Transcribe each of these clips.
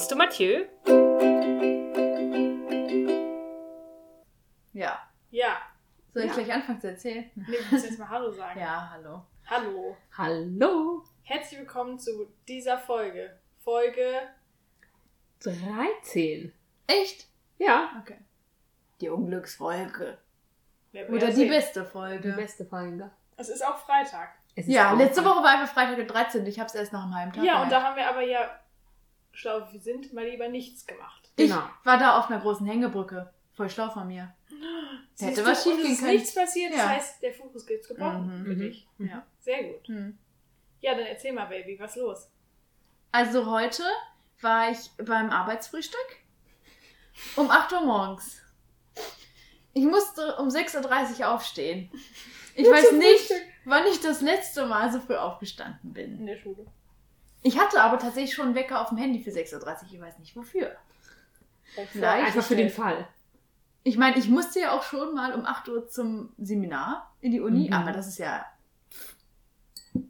Kennst du Mathieu? Ja. Ja. Soll ich Ja. gleich anfangen zu erzählen? Nee, du musst jetzt mal Hallo sagen. Ja, hallo. Hallo. Hallo. Herzlich willkommen zu dieser Folge. Folge 13. Echt? Ja. Okay. Die Unglücksfolge. Oder die beste Die Folge. beste Folge. Es ist auch Freitag. Es ist Ja, auch- letzte Woche war einfach Freitag der 13. Ich habe es erst nach einem halben Tag Ja, und da haben wir aber ja, schlau wie wir sind, mal lieber nichts gemacht. Ich Genau. war da auf einer großen Hängebrücke. Voll schlau von mir. Siehst Hätte was schief gehen ist können. nichts passiert, das Ja. heißt, der Fokus ist gebrochen Mhm. für Mhm. dich. Mhm. Ja, sehr gut. Hm. Ja, dann erzähl mal, Baby, was los? Also heute war ich beim Arbeitsfrühstück um 8 Uhr morgens. Ich musste um 6.30 Uhr aufstehen. Ich weiß nicht, wann ich das letzte Mal so früh aufgestanden bin. In der Schule. Ich hatte aber tatsächlich schon einen Wecker auf dem Handy für 6.30 Uhr. Ich weiß nicht wofür. Vielleicht. Einfach für den Fall. Ich meine, ich musste ja auch schon mal um 8 Uhr zum Seminar in die Uni, Mhm. aber das ist ja.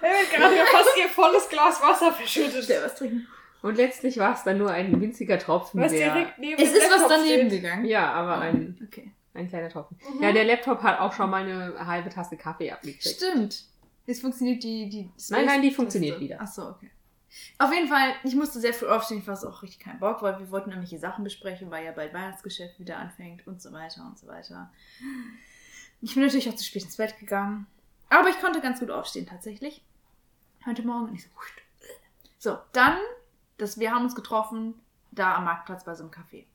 Er gerade fast ihr volles Glas Wasser verschüttet. Schnell was trinken. Und letztlich war es dann nur ein winziger Tropfen. Was der, direkt neben Es ist was daneben steht. gegangen. Ja, aber ein, Okay. ein kleiner Tropfen. Mhm. Ja, der Laptop hat auch schon mal eine halbe Tasse Kaffee abgekriegt. Stimmt. Jetzt funktioniert die. die Nein, nein, die funktioniert wieder. Ach so, okay. Auf jeden Fall, ich musste sehr früh aufstehen. Ich war so auch richtig keinen Bock, weil wir wollten irgendwelche Sachen besprechen, weil ja bald Weihnachtsgeschäft wieder anfängt und so weiter und so weiter. Ich bin natürlich auch zu spät ins Bett gegangen. Aber ich konnte ganz gut aufstehen, tatsächlich. Heute Morgen. Und ich so. So, dann, das, wir haben uns getroffen, da am Marktplatz bei so einem Café.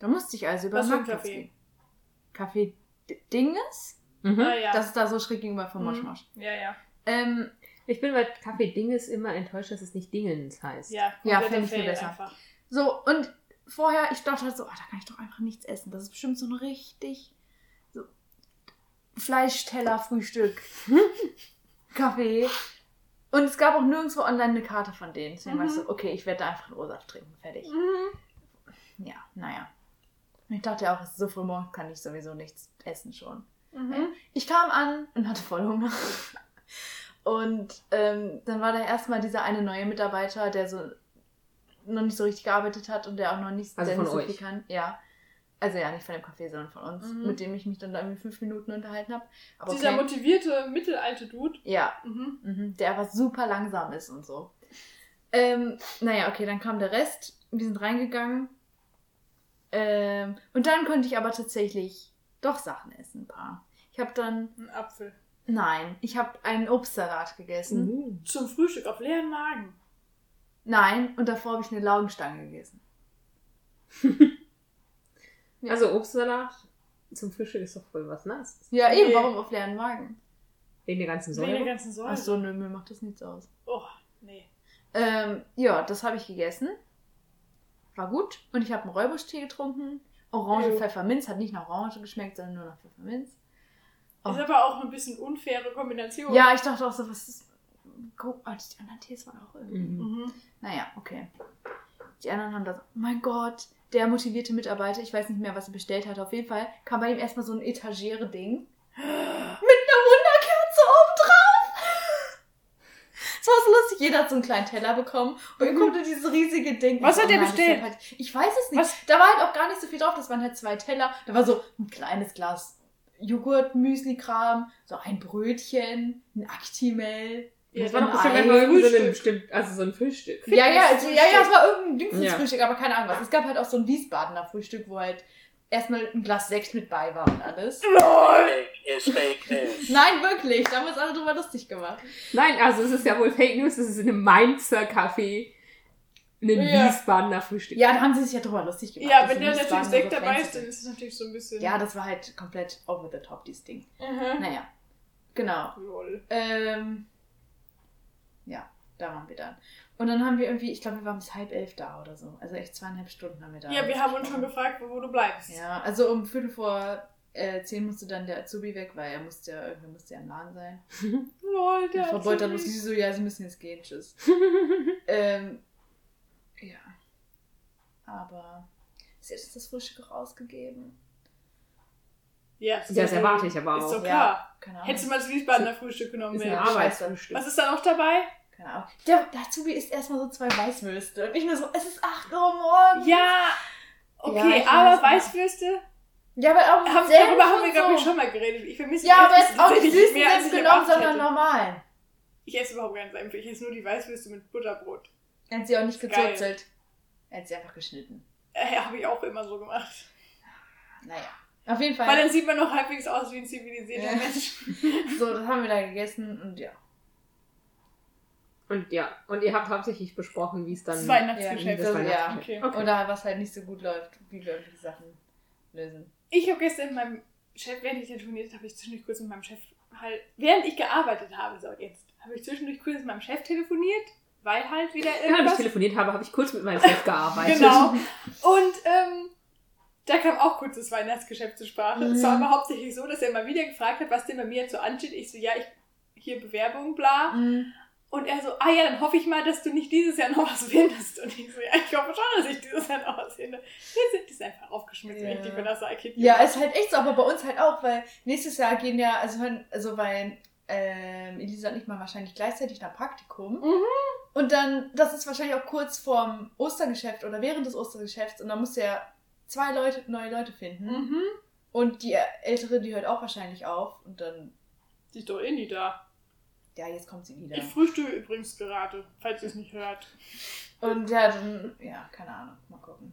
Da musste ich also über Was den Marktplatz Café? gehen. Café Dinges? Mhm. Ah, ja. Das ist da so schräg gegenüber von Mhm. Moschmosch. ja, ja. Ähm, Ich bin bei Kaffee Dinges immer enttäuscht, dass es nicht Dingens heißt. Ja, Ja, fände ich viel besser. Einfach. So, und vorher, ich dachte halt so, ah, da kann ich doch einfach nichts essen. Das ist bestimmt so ein richtig so Fleischteller, Frühstück, Kaffee. Und es gab auch nirgendwo online eine Karte von denen. Deswegen war ich Mhm. so, okay, ich werde da einfach einen O-Saft trinken. Fertig. Mhm. Ja, naja. Ich dachte ja auch, es ist so früh morgens kann ich sowieso nichts essen schon. Mhm. Ich kam an und hatte voll Hunger. Und ähm, dann war da erstmal dieser eine neue Mitarbeiter, der so noch nicht so richtig gearbeitet hat und der auch noch nicht, Also nicht so euch? viel kann. Ja. Also ja, nicht von dem Café, sondern von uns, Mhm. mit dem ich mich dann da irgendwie fünf Minuten unterhalten habe. Aber Dieser okay. motivierte, mittelalte Dude. Ja, Mhm. mhm, der aber super langsam ist und so. Ähm, naja, okay, dann kam der Rest. Wir sind reingegangen. Ähm, und dann konnte ich aber tatsächlich doch Sachen essen, ein paar. Ich habe dann, Ein Apfel. nein, ich habe einen Obstsalat gegessen. Mhm. Zum Frühstück auf leeren Magen. Nein, und davor habe ich eine Laugenstange gegessen. Ja. Also Obstsalat zum Frühstück ist doch voll was Nice. Ja, eben, Nee. warum auf leeren Magen? Wegen der ganzen Wegen der Säure. ganzen Säure. Achso, nö, mir macht das nichts aus. Oh, nee. Ähm, ja, das habe ich gegessen. War gut. Und ich habe einen Räubusch-Tee getrunken. Orange Jo. Pfefferminz. Hat nicht nach Orange geschmeckt, sondern nur nach Pfefferminz. Oh. Ist aber auch eine bisschen unfaire Kombination. Ja, ich dachte auch so, was ist. Guck, oh, die anderen Tees waren auch irgendwie. Mhm. Mhm. Naja, okay. Die anderen haben das. Oh mein Gott, der motivierte Mitarbeiter, ich weiß nicht mehr, was er bestellt hat. Auf jeden Fall kam bei ihm erstmal so ein Etagere-Ding. Mit einer Wunderkerze oben drauf. Das war so lustig. Jeder hat so einen kleinen Teller bekommen und er Mhm. konnte dieses riesige Ding. Was hat Oh der nein, das bestellt? Halt, ich weiß es nicht. Was? Da war halt auch gar nicht so viel drauf. Das waren halt zwei Teller. Da war so ein kleines Glas Joghurt, Müsli-Kram, so ein Brötchen, ein Actimel. Ja, Das war dann doch bestimmt Ei. einfach irgend so Frühstück. ein bestimmt, also so ein Frühstück. Ja, ja, also, ja, ja, es war irgendein Dingsens-Frühstück, Ja. aber keine Ahnung was. Es gab halt auch so ein Wiesbadener Frühstück, wo halt erstmal ein Glas Sekt mit bei war und alles. Fake is fake news. Nein, wirklich, da haben wir uns alle drüber lustig gemacht. Nein, also es ist ja wohl Fake News, es ist in einem Mainzer Café ein Ja. Wiesbadener Frühstück. Ja, da haben sie sich ja drüber lustig gemacht. Ja, wenn der natürlich Sekt dabei ist, dann ist es natürlich so ein bisschen. Ja, das war halt komplett over the top, dieses Ding. Mhm. Naja, genau. Lol. Ähm, ja, da waren wir dann. Und dann haben wir irgendwie, ich glaube, wir waren bis halb elf da oder so. Also echt zweieinhalb Stunden haben wir da. Ja, wir haben uns schon gefragt, wo du bleibst. Ja, also um Viertel vor äh, zehn musste dann der Azubi weg, weil er musste ja, irgendwie musste ja im Laden sein. Lol, Der Frau Beuter los, sie so, ja, sie müssen jetzt gehen, tschüss. ähm, ja. Aber sie hat uns das Frühstück auch ausgegeben. Ja, Ja, das erwarte ich aber Ist auch. doch klar. Keine Ahnung. Hättest du mal das Wiesbadener Frühstück genommen, Ist wäre. Was ist da noch dabei? Keine Ahnung. Der, der Azubi isst erstmal so zwei Weißwürste. Und ich nur so, es ist 8 Uhr morgens. Ja, Ja, okay, ich aber weiß, Weißwürste, Ja, aber auch haben, darüber haben wir, glaube ich, schon mal geredet. Ich vermisse Ja, aber jetzt auch nicht süßen Senf genommen, sondern hätte. normal. Ich esse überhaupt keinen Senf. Ich esse nur die Weißwürste mit Butterbrot. Er hat sie auch nicht Geil. gezuzelt. Er hat sie einfach geschnitten. Äh, habe ich auch immer so gemacht. Naja. Auf jeden Fall. Weil dann sieht man noch halbwegs aus wie ein zivilisierter Ja. Mensch. so, das haben wir da gegessen und ja. Und ja, und ihr habt hauptsächlich besprochen, wie es dann. Das Ja, Weihnachtsgeschäft. das, ja. Okay. Okay. Oder was halt nicht so gut läuft, wie wir irgendwelche Sachen lösen. Ich habe gestern mit meinem Chef, während ich telefoniert habe, habe ich zwischendurch kurz mit meinem Chef halt, während ich gearbeitet habe, so jetzt, habe ich zwischendurch kurz mit meinem Chef telefoniert, weil halt wieder Während ich irgendwas. telefoniert habe, habe ich kurz mit meinem Chef gearbeitet. genau. Und ähm, da kam auch kurz das Weihnachtsgeschäft zur Sprache. Es war Mhm. aber hauptsächlich so, dass er mal wieder gefragt hat, was denn bei mir jetzt so ansteht. Ich so, ja, ich hier Bewerbung, bla. Mhm. Und er so, ah ja, dann hoffe ich mal, dass du nicht dieses Jahr noch was findest. Und ich so, ja, ich hoffe schon, dass ich dieses Jahr noch was finde. Die sind, die sind einfach aufgeschmissen, wenn ich die das Sidekick Ja, ist halt echt so, aber bei uns halt auch, weil nächstes Jahr gehen ja, also, also weil ähm, Elisa und ich mal wahrscheinlich gleichzeitig nach Praktikum. Mhm. Und dann, das ist wahrscheinlich auch kurz vorm Ostergeschäft oder während des Ostergeschäfts und dann musst du ja zwei Leute, neue Leute finden. Mhm. Und die ältere, die hört auch wahrscheinlich auf und dann, Die ist doch eh nie da. Ja, jetzt kommt sie wieder. Ich frühstücke übrigens gerade, falls ihr es nicht hört. Und ja, dann, ja, keine Ahnung, mal gucken.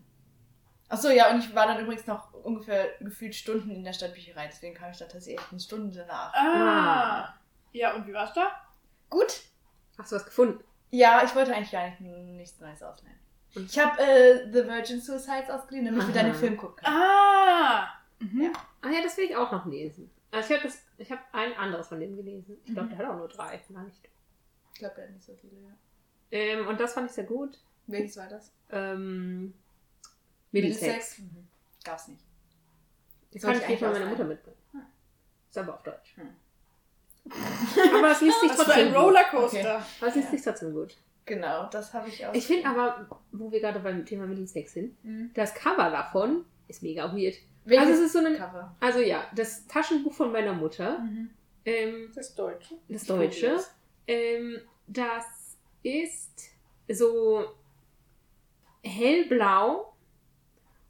Achso, ja, und ich war dann übrigens noch ungefähr gefühlt Stunden in der Stadtbücherei, deswegen kam ich da tatsächlich echt eine Stunde danach. Ah. Ja, und wie war's da? Gut, Hast du was gefunden? Ja, ich wollte eigentlich gar nicht, nichts Neues ausleihen. Ich habe äh, The Virgin Suicides ausgeliehen, damit wir dann den Aha. Film gucken können. Ah. Mhm. Ja. Ah ja, das will ich auch noch lesen. Also ich habe das, ich habe ein anderes von dem gelesen. Ich glaube, Mhm. der hat auch nur drei, gar nicht. Ich glaube, der hat nicht so viele, ja. Ähm, und das fand ich sehr gut. Welches war das? Ähm, Middlesex. Mhm. Gab's nicht. Die Soll kann ich ich nicht mal meiner Mutter mitbringen. Ist aber auf Deutsch. Hm. aber es liest sich trotzdem ein gut. Rollercoaster. Aber es liest Ja. sich trotzdem gut. Genau, das habe ich auch. Ich finde aber, wo wir gerade beim Thema Middlesex sind, Mhm. das Cover davon ist mega weird. Welches Also es ist so ein, Cover? also ja, das Taschenbuch von meiner Mutter, Mhm. ähm, Das Deutsche. das Deutsche, ähm, das ist so hellblau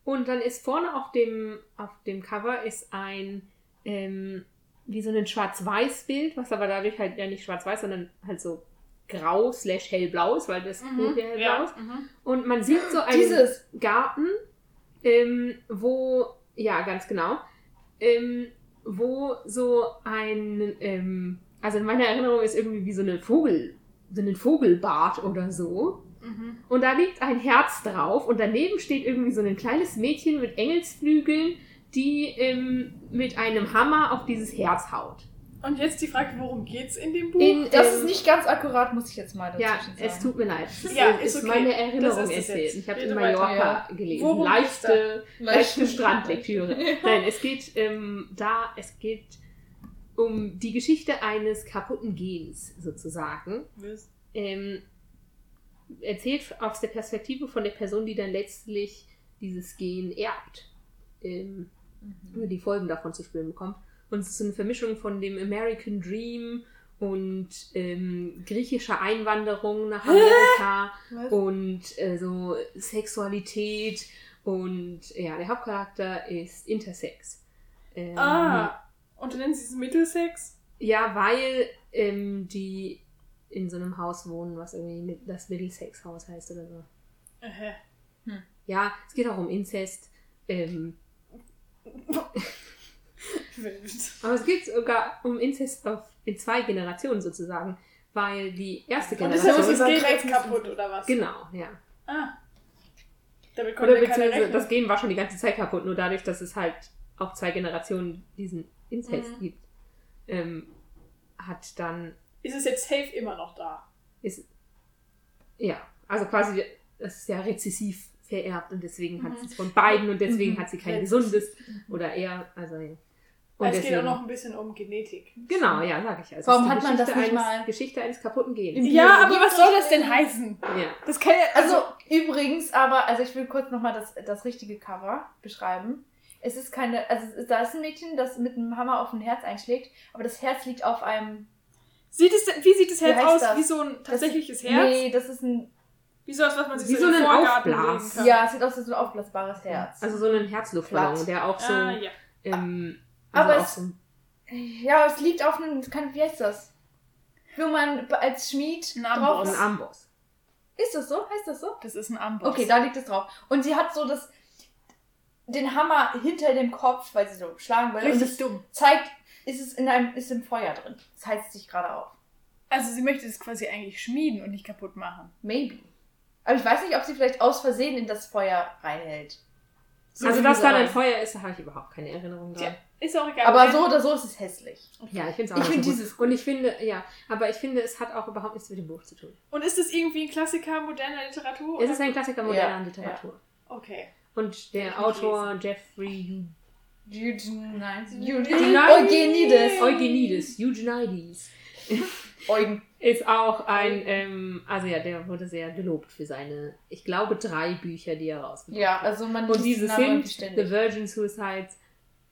und dann ist vorne auf dem, auf dem Cover ist ein, ähm, wie so ein Schwarz-Weiß-Bild, was aber dadurch halt ja nicht schwarz-weiß, sondern halt so grau slash hellblau ist, weil das Buch ja hellblau ist. Mhm. Und man sieht so einen Dieses. Garten, ähm, wo, ja, ganz genau, ähm, wo so ein, ähm, also in meiner Erinnerung ist irgendwie wie so eine Vogel, so ein Vogelbart oder so. Mhm. Und da liegt ein Herz drauf und daneben steht irgendwie so ein kleines Mädchen mit Engelsflügeln, die ähm, mit einem Hammer auf dieses Herz haut. Und jetzt die Frage, worum geht's in dem Buch? In, Das ähm, ist nicht ganz akkurat, muss ich jetzt mal dazwischen Ja, sagen. es tut mir leid. Das Ja, ist, ist okay. meine Erinnerung Das ist es erzählt. Ich habe in Mallorca weiter, gelesen. Worum leichte, leichte Leicht- Strandlektüre. Nein, es geht ähm, da, es geht um die Geschichte eines kaputten Gens sozusagen. Was? Ähm, erzählt aus der Perspektive von der Person, die dann letztlich dieses Gen erbt. Ähm, Mhm. über die Folgen davon zu spüren bekommt. Und es ist so eine Vermischung von dem American Dream und ähm, griechischer Einwanderung nach Amerika Was? und äh, so Sexualität und ja, der Hauptcharakter ist Intersex. Ähm, Ah. Und nennen sie es Mittelsex? Ja, weil ähm, die in so einem Haus wohnen, was irgendwie das Middlesex-Haus heißt oder so. Äh. Ja, es geht auch um Inzest. Ähm, Wild. aber es geht sogar um Inzest auf, in zwei Generationen sozusagen, weil die erste Und das Generation. ist das Gen kaputt, oder was? Genau, ja. Ah. Damit konnte Oder beziehungsweise das Gen war schon die ganze Zeit kaputt, nur dadurch, dass es halt auch zwei Generationen diesen Inzest Mhm. gibt, ähm, hat dann, Ist es jetzt safe immer noch da? ist, ja, also quasi, es ist ja rezessiv vererbt und deswegen hat Mhm. sie es von beiden und deswegen Mhm. hat sie kein gesundes oder eher, also ja. Und es geht auch deswegen- noch ein bisschen um Genetik. Genau, ja, sag ich. Also Warum hat man das nicht eines, mal- Geschichte eines kaputten Gens. Ja, aber was soll das denn heißen? Ja. Das kann ja. Also, übrigens, aber, also ich will kurz nochmal das, das richtige Cover beschreiben. Es ist keine, also da ist ein Mädchen, das mit einem Hammer auf ein Herz einschlägt, aber das Herz liegt auf einem Sieht es, denn- wie sieht das Wie Herz heißt aus? das? Wie so ein Das- tatsächliches Herz? Nee, das ist ein. Wie sowas, was man sich Wie so, so ein Aufblas. Ja, es sieht aus wie so ein aufblasbares Herz. Also so einen Herzluftballon, der auch so. Ah, ja. ähm, also auch es- so Ja, es liegt auf einem. Kann, wie heißt das? Wo man als Schmied Ein drauf Amboss. ein Amboss. Ist das so? Heißt das so? Das ist ein Amboss. Okay, da liegt es drauf. Und sie hat so das. Den Hammer hinter dem Kopf, weil sie so schlagen will. Und Richtig es dumm. zeigt, ist es in einem, ist im Feuer drin. Es heizt sich gerade auf. Also sie möchte es quasi eigentlich schmieden und nicht kaputt machen. Maybe. Aber ich weiß nicht, ob sie vielleicht aus Versehen in das Feuer reinhält. So also, dass da ein. Feuer ist, da habe ich überhaupt keine Erinnerung dran. Tja, ist auch egal. Aber so oder so ist es hässlich. Ja, ich finde es auch Ich nicht find so gut. dieses Und ich finde, ja, aber ich finde, es hat auch überhaupt nichts mit dem Buch zu tun. Und ist es irgendwie ein Klassiker moderner Literatur? Es ist ein Klassiker moderner Ja, Literatur. Okay. Und der Autor Jeffrey Eugen, nein, Eugenides, Eugenides. Eugenides, Eugenides Eugen. ist auch ein, ähm, also ja, der wurde sehr gelobt für seine, ich glaube, drei Bücher, die er rausgebracht Ja, hat. also man Und diese sind ständig. The Virgin Suicides,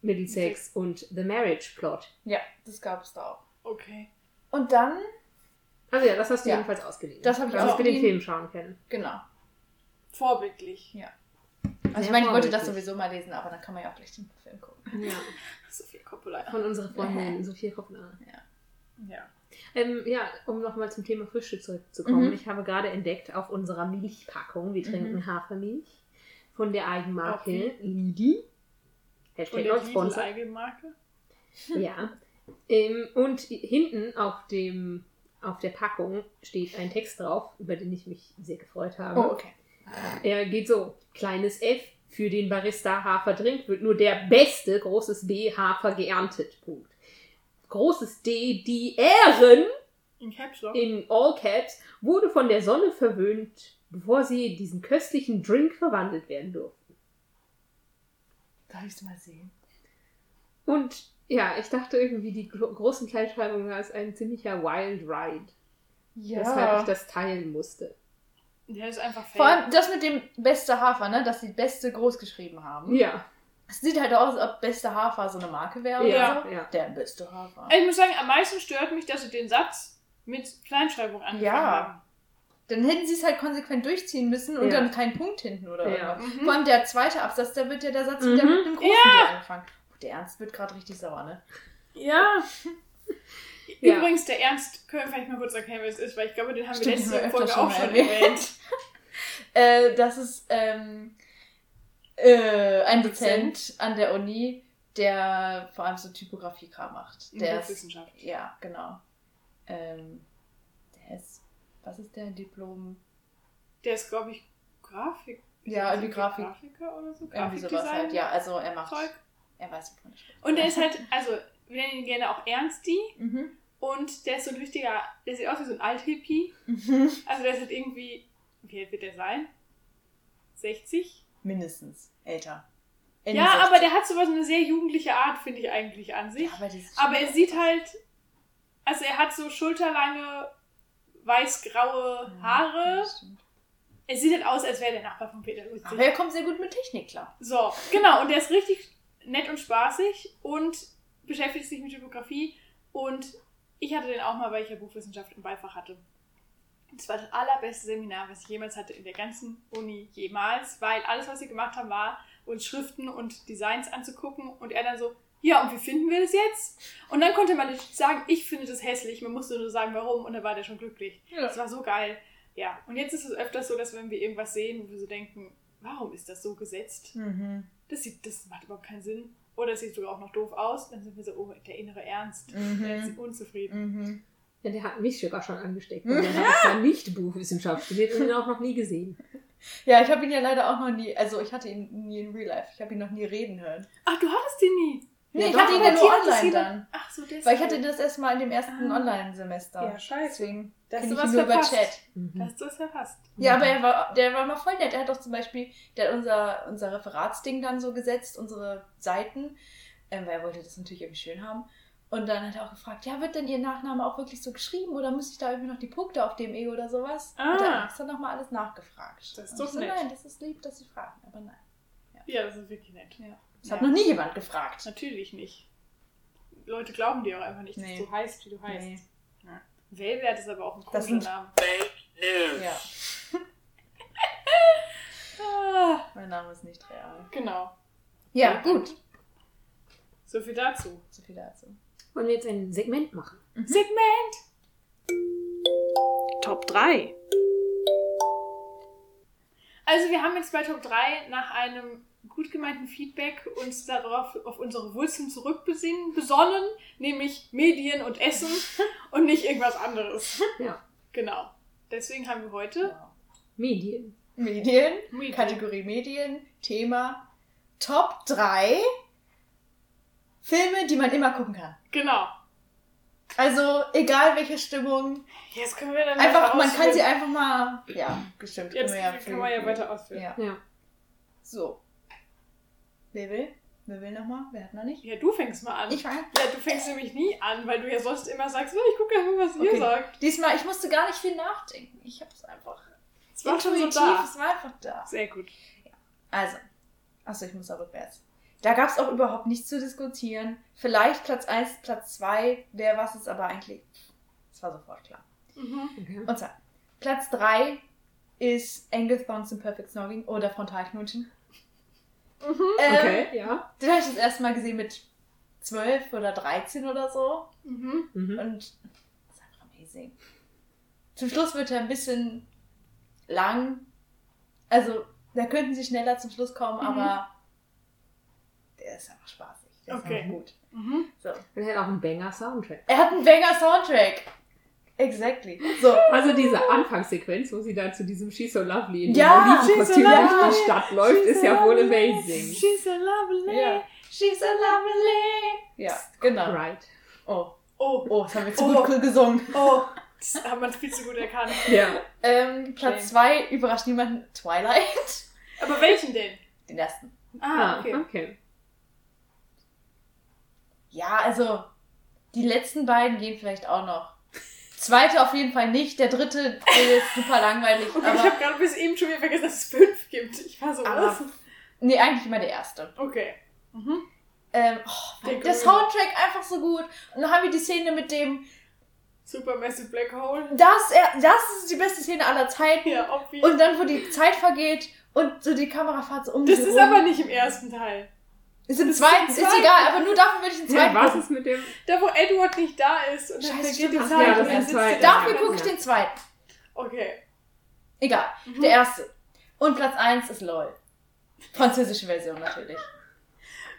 Middlesex und The Marriage Plot. Ja, das gab es da auch. Okay. Und dann, Also ja, das hast du Ja. jedenfalls ausgeliehen. Das hab ich Du hast wir den. Film schauen können. genau. Vorbildlich. Also ich meine, ich wollte das sowieso mal lesen, aber dann kann man ja auch gleich den Film gucken. Ja. Sophia Coppola. Von unserer Freundin Sophia Koppler. Ja. Ähm, ja, um nochmal zum Thema Frühstück zurückzukommen. Mhm. Ich habe gerade entdeckt auf unserer Milchpackung, wir trinken Mhm. Hafermilch von der Eigenmarke Okay. Und Hashtag der Lidl sponsored. Eigenmarke? Ja. Ähm, und hinten auf dem auf der Packung steht ein Text drauf, über den ich mich sehr gefreut habe. Oh, okay. Er geht so: Kleines F für den Barista Haferdrink wird nur der beste, großes B Hafer geerntet. Punkt. Großes D, die Ähren In Caps Lock? in All Caps wurde von der Sonne verwöhnt, bevor sie in diesen köstlichen Drink verwandelt werden durften. Darf ich es mal sehen? Und ja, ich dachte irgendwie, die gro großen Kleinschreibungen war es ein ziemlicher Wild Ride. Ja. weshalb ich das teilen musste. Der ist einfach fake. Vor allem das mit dem beste Hafer, ne? Dass sie beste groß geschrieben haben. Ja, Es sieht halt aus, als ob beste Hafer so eine Marke wäre Ja, oder so. ja. Der beste Hafer. ich muss sagen, am meisten stört mich, dass sie den Satz mit Kleinschreibung angefangen Ja. haben. Dann hätten sie es halt konsequent durchziehen müssen und Ja. dann keinen Punkt hinten oder Ja. irgendwas. Mhm. Vor allem der zweite Absatz, da wird ja der Satz Mhm. wieder mit einem großen Ja. D angefangen. Oh, der Ernst wird gerade richtig sauer, ne? Ja. Übrigens, der Ernst, können wir vielleicht mal kurz erklären, wer es ist, weil ich glaube, den haben Stimmt, wir letzte Folge auch schon erwähnt. Äh, das ist ähm, äh, ein Dozent an der Uni, der vor allem so Typografie-Kram macht. Der ist, ja, genau. Ähm, der ist, was ist der? Diplom? Der ist, glaube ich, Grafik. Ja, irgendwie Grafik. Grafiker oder so. Irgendwie sowas halt. Ja, also er macht, Zeug. er weiß, wovon er spricht. Und der ist halt, also, wir nennen ihn gerne auch Ernsti. Mhm. Und der ist so ein richtiger, der sieht aus wie so ein Alt-Hippie. Mhm. Also der ist halt irgendwie, wie alt wird der sein? 60? Mindestens älter. Ende Ja, 60. aber der hat sowas, eine sehr jugendliche Art, finde ich eigentlich an sich. Ja, aber, Aber er sieht halt, also er hat so schulterlange, weiß-graue Haare. Ja. Er sieht halt aus, als wäre der Nachbar von Peter Lustig. Aber er kommt sehr gut mit Technik klar. So, genau. Und der ist richtig nett und spaßig und beschäftigt sich mit Typografie. Und ich hatte den auch mal, weil ich ja Buchwissenschaft im Beifach hatte. Das war das allerbeste Seminar, was ich jemals hatte in der ganzen Uni jemals, weil alles, was wir gemacht haben, war, uns Schriften und Designs anzugucken und er dann so, ja, und wie finden wir das jetzt? Und dann konnte man nicht sagen, ich finde das hässlich, man musste nur sagen, warum, und dann war der schon glücklich. Das war so geil. Ja, und jetzt ist es öfters so, dass wenn wir irgendwas sehen, wo wir so denken, warum ist das so gesetzt? Mhm. Das, sieht, das macht überhaupt keinen Sinn. Oder es sieht sogar auch noch doof aus. Dann sind wir so, oh, der innere Ernst. Mhm. Der ist unzufrieden. Mhm. Ja, der hat mich sogar schon angesteckt. Und der hat zwar nicht Buchwissenschaft studiert und ihn auch noch nie gesehen. Ja, ich habe ihn ja leider auch noch nie, also ich hatte ihn nie in Real Life. Ich habe ihn noch nie reden hören. Ach, du hattest den nie. Nee, Ja, ich doch, hatte ihn ja nur das online dann. Ach so, deshalb. Weil ich hatte das erstmal in dem ersten Ah. Online-Semester. Ja, scheiße. Deswegen Da hast kenne du ich was ihn nur über. Chat. Mhm. Da hast du es verpasst. Ja, aber er war, der war mal voll nett. Er hat doch zum Beispiel, der hat unser, unser Referatsding dann so gesetzt, unsere Seiten, ähm, weil er wollte das natürlich irgendwie schön haben. Und dann hat er auch gefragt, ja, wird denn Ihr Nachname auch wirklich so geschrieben oder muss ich da irgendwie noch die Punkte auf dem E oder sowas? Ah. Hat er extra nochmal alles nachgefragt. Das ist doch so, nett. Nein, das ist lieb, dass Sie fragen, aber nein. Ja, das ist wirklich nett. Ja. Das Ja. hat noch nie jemand gefragt. Natürlich nicht. Leute glauben dir auch einfach nicht, dass Nee. du heißt, wie du heißt. Nee. Velvet ist aber auch ein Das komischer sind- Name. Fake news. Ja, Ah, mein Name ist nicht real. genau. Ja, gut. So viel dazu. So viel dazu. Wollen wir jetzt ein Segment machen? Segment! Top 3. Also wir haben jetzt bei Top 3 nach einem gut gemeinten Feedback uns darauf auf unsere Wurzeln zurückbesinnen, besonnen, nämlich Medien und Essen und nicht irgendwas anderes. Ja. Genau. Deswegen haben wir heute Medien. Medien, Medien. Kategorie Medien, Thema Top 3 Filme, die man immer gucken kann. Genau. Also, egal welche Stimmung, Jetzt können wir dann einfach, man kann sie einfach mal, ja, gestimmt. Jetzt können wir kann für- man ja weiter ausführen. Ja. Ja. So. Wer will? Wer will nochmal? Wer hat noch nicht? Ja, du fängst mal an. Ich fange. ja, du fängst nämlich nie an, weil du ja sonst immer sagst, so, ich gucke einfach, was ihr Okay. sagt. Diesmal, ich musste gar nicht viel nachdenken. Ich hab's einfach Es war schon so da. es war einfach da. Sehr gut. Also, achso, ich muss auch rückwärts. Da gab es auch überhaupt nichts zu diskutieren. Vielleicht Platz 1, Platz 2, wer was ist aber eigentlich. Es war sofort klar. Mhm. Okay. Und zwar, Platz 3 ist Anglethorns in Perfect Snogging oder Frontalknutschen. Mhm. Ähm, Okay, ja. Den habe ich das erste Mal gesehen mit 12 oder 13 oder so. Mhm. Mhm. Und das ist einfach amazing. Zum Schluss wird er ein bisschen lang. Also, da könnten sie schneller zum Schluss kommen, Mhm. aber ist einfach spaßig. Der ist Okay. gut. Mhm. So. Und er hat auch einen Banger-Soundtrack. Er hat einen Banger-Soundtrack. Exactly. So. Also diese Anfangssequenz, wo sie da zu diesem She's So Lovely in Ja, dem Olivenkostüm She's so durch die Stadt läuft, She's ist ja wohl amazing. She's so lovely. Ja. She's so lovely. Ja, genau. Right. Oh, Oh, oh, das haben wir zu Oh. gut gesungen. oh. Das hat man viel zu gut erkannt. Ja. Ähm, Platz 2 überrascht niemanden. Twilight. Aber welchen denn? Den ersten. Ah, okay. okay. Ja, also die letzten beiden gehen vielleicht auch noch. Zweite auf jeden Fall nicht. Der dritte ist super langweilig. Okay, ich aber, habe gerade bis eben schon wieder vergessen, dass es fünf gibt. Ich war so, aber was? nee, eigentlich immer der erste. Okay. Mhm. Ähm, oh, Der der. Soundtrack einfach so gut. Und dann haben wir die Szene mit dem, Supermassive Black Hole. das, das ist die beste Szene aller Zeiten. Ja, obvi. Und dann, wo die Zeit vergeht und so die Kamera fährt so um das ist rum. aber nicht im ersten Teil. Ist im das ist zweiten, ist egal, aber nur dafür würde ich den Ja, zweiten was gucken. ist mit dem... Da, wo Edward nicht da ist und dann Scheiße, vergeht stimmt. die Ach Zeit. ja, das dann ist sitzt zwei- die Dafür da. gucke ich den zweiten. Okay. Egal, Mhm. der erste. Und Platz 1 ist LOL. Französische Version natürlich.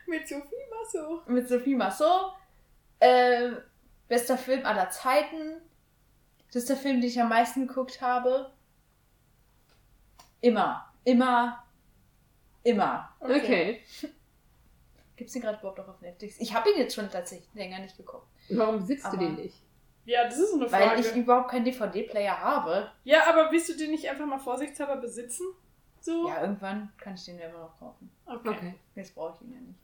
Mit Sophie Masso. Mit Sophie Massot. Äh, bester Film aller Zeiten. Das ist der Film, den ich am meisten geguckt habe. Immer. Immer. Immer. Okay. Gibt's den gerade überhaupt noch auf Netflix? Ich habe ihn jetzt schon tatsächlich länger nicht geguckt. Warum besitzt Aber- du den nicht? Ja, das ist eine Frage. Weil ich überhaupt keinen DVD-Player habe. ja, aber willst du den nicht einfach mal vorsichtshalber besitzen? So? Ja, irgendwann kann ich den ja immer noch kaufen. Okay. Okay. Jetzt brauche ich ihn ja nicht.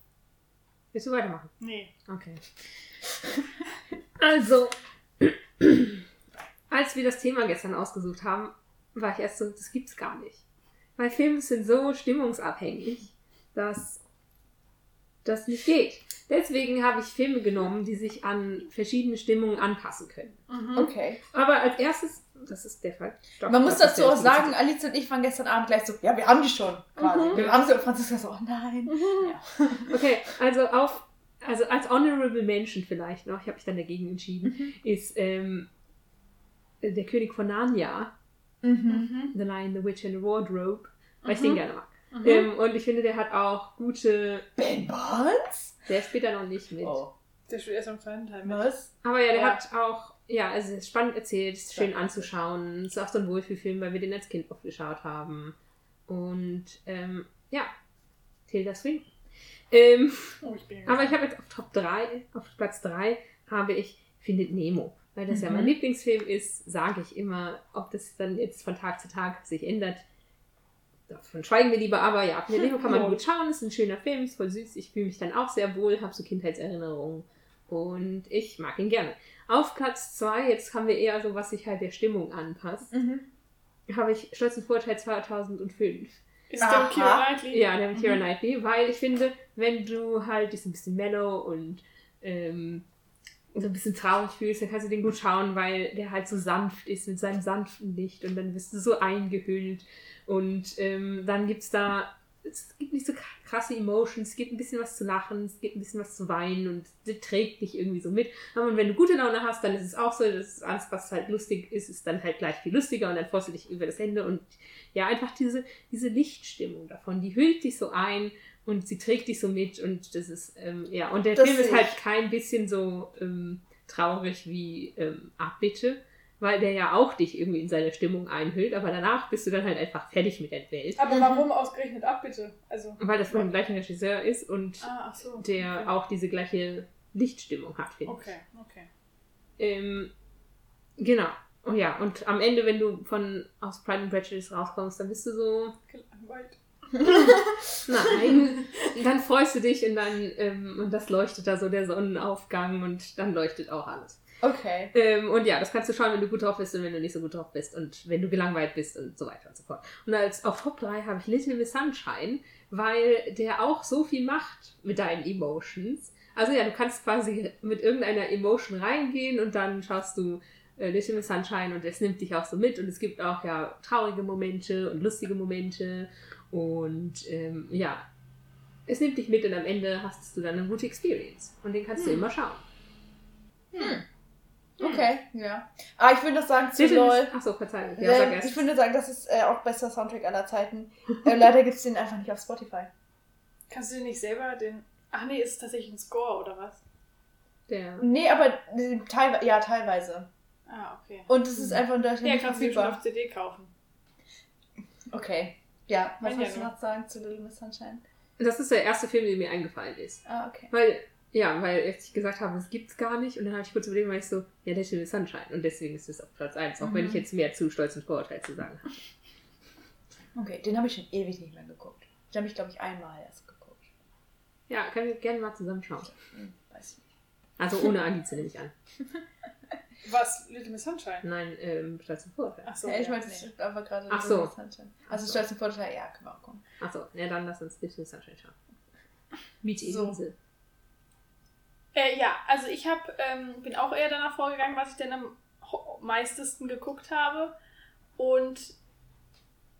Willst du weitermachen? Nee. Okay. Also, als wir das Thema gestern ausgesucht haben, war ich erst so, das gibt's gar nicht. Weil Filme sind so stimmungsabhängig, dass das nicht geht. Deswegen habe ich Filme genommen, die sich an verschiedene Stimmungen anpassen können. Mhm. Okay. Aber als erstes, das ist der Fall. Stopp, Man muss dazu auch sagen, Alice und ich waren gestern Abend gleich so, ja, wir haben die schon. Quasi. Mhm. Wir haben sie und Franziska so, oh nein. Ja. Okay, also auf, also als Honorable Mention vielleicht noch, ich habe mich dann dagegen entschieden, Mhm. ist ähm, der König von Narnia, Mhm. Mhm. The Lion, the Witch and the Wardrobe, weil ich Mhm. den gerne mag. Mhm. Ähm, und ich finde, der hat auch gute, Ben Barnes? der spielt da noch nicht mit. Oh. Der spielt erst am zweiten Teil mit. Was? Aber ja, der Ja. hat auch, ja, also es ist spannend erzählt, ist schön Ja. anzuschauen, ist auch so ein Wohlfühlfilm, weil wir den als Kind oft geschaut haben. Und ähm, ja, Tilda Swinton. Ähm, Oh, ich bin Aber ich habe jetzt auf Top 3, auf Platz 3 habe ich Findet Nemo. Weil das ja Mhm. mein Lieblingsfilm ist, sage ich immer, ob das dann jetzt von Tag zu Tag sich ändert. Davon schweigen wir lieber, aber ja, Nemo kann man Ja. gut schauen, ist ein schöner Film, ist voll süß. Ich fühle mich dann auch sehr wohl, habe so Kindheitserinnerungen und ich mag ihn gerne. Auf Platz 2, jetzt haben wir eher so, was sich halt der Stimmung anpasst, Mhm. habe ich Stolz und Vorteil 2005. Ist der Aha. Keira Knightley? Ja, der mit Keira Mhm. Knightley, weil ich finde, wenn du halt, die ist ein bisschen mellow und ähm, so ein bisschen traurig fühlst, dann kannst du den gut schauen, weil der halt so sanft ist mit seinem sanften Licht und dann bist du so eingehüllt. Und ähm, dann gibt's da, es gibt nicht so krasse Emotions, es gibt ein bisschen was zu lachen, es gibt ein bisschen was zu weinen und sie trägt dich irgendwie so mit. Und wenn du gute Laune hast, dann ist es auch so, dass alles, was halt lustig ist, ist dann halt gleich viel lustiger und dann freust du dich über das Ende und ja, einfach diese, diese Lichtstimmung davon, die hüllt dich so ein und sie trägt dich so mit und das ist, ähm, ja, und der Das Film ist halt ich. kein bisschen so ähm, traurig wie ähm, Abbitte, weil der ja auch dich irgendwie in seine Stimmung einhüllt, aber danach bist du dann halt einfach fertig mit der Welt. Aber Mhm. warum ausgerechnet ab, bitte? Also. Weil das von dem gleichen Regisseur ist und Ah, ach so. der okay. auch diese gleiche Lichtstimmung hat, finde ich. Okay, okay. Ähm, genau. Oh ja, und am Ende, wenn du von aus Pride and Prejudice rauskommst, dann bist du so, Gelangweilt. nein. dann freust du dich und dann, ähm, und das leuchtet da so der Sonnenaufgang und dann leuchtet auch alles. Okay. Ähm, und ja, das kannst du schauen, wenn du gut drauf bist und wenn du nicht so gut drauf bist und wenn du gelangweilt bist und so weiter und so fort. Und als auf Topline habe ich Little Miss Sunshine, weil der auch so viel macht mit deinen Emotions. Also ja, du kannst quasi mit irgendeiner Emotion reingehen und dann schaust du äh, Little Miss Sunshine und es nimmt dich auch so mit und es gibt auch ja traurige Momente und lustige Momente und ähm, ja, es nimmt dich mit und am Ende hast du dann eine gute Experience und den kannst du Hm. immer schauen. Okay, ja. Ah, ich würde sagen zu Little LOL. Achso, Verzeihung. Ja, sag Ähm, erst. ich würde sagen, das ist äh, auch bester Soundtrack aller Zeiten. äh, leider gibt es den einfach nicht auf Spotify. Kannst du dir nicht selber den. Ach nee, ist es tatsächlich ein Score oder was? der Nee, aber äh, teilweise, ja, teilweise. Ah, okay. Und es ist einfach in Deutschland Ja, nicht kannst du dir schon verfügbar. auf CD kaufen. Okay. Ja, was hast du ja noch zu sagen zu Little Miss Sunshine? Das ist der erste Film, der mir eingefallen ist. Ah, okay. Weil, ja, weil als ich gesagt habe, es gibt's gar nicht. Und dann habe ich kurz überlegt, weil ich so, ja, der Film ist Sunshine. Und deswegen ist es auf Platz 1, auch wenn Mhm. ich jetzt mehr zu stolz und Vorurteil zu sagen habe. Okay, den habe ich schon ewig nicht mehr geguckt. Den habe ich, glaube ich, einmal erst geguckt. Ja, können wir gerne mal zusammenschauen. Hm, weiß ich nicht. Also ohne Alice nehme ich an. Was? Little Miss Sunshine? Nein, ähm, stolz und Vorurteil. Ach so. ja, ich ja, wollte nee. es aber gerade Ach Little so. Miss Sunshine. Also Stolz und Vorteil, ja, können wir auch gucken. Achso, ja, dann lass uns Little Miss Sunshine schauen. Mit So. Elise. Äh, ja, also ich hab, ähm, bin auch eher danach vorgegangen, was ich denn am meistesten geguckt habe. Und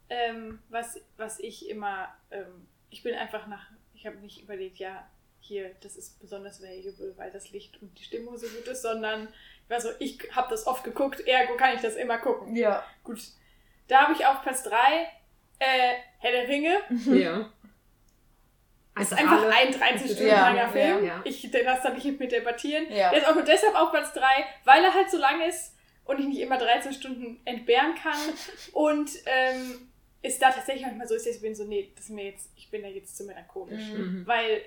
ähm, was, was ich immer, ähm, ich bin einfach nach, ich habe nicht überlegt, ja, hier, das ist besonders valuable, weil das Licht und die Stimmung so gut ist, sondern ich war so, ich habe das oft geguckt, ergo kann ich das immer gucken. Ja. Gut, da habe ich auf Platz 3 äh, Herr der Ringe. Ja. Das ist Einfach einfach alle. ein 13 Stunden Ja, langer Film. ja. Ich das da nicht mit debattieren. Ja. Der ist auch nur deshalb auf Platz 3, weil er halt so lang ist und ich nicht immer 13 Stunden entbehren kann. und ähm, ist da tatsächlich manchmal so, ist, dass ich bin so, nee, das ist mir jetzt, ich bin da jetzt zu melancholisch. Mhm. Mhm. Weil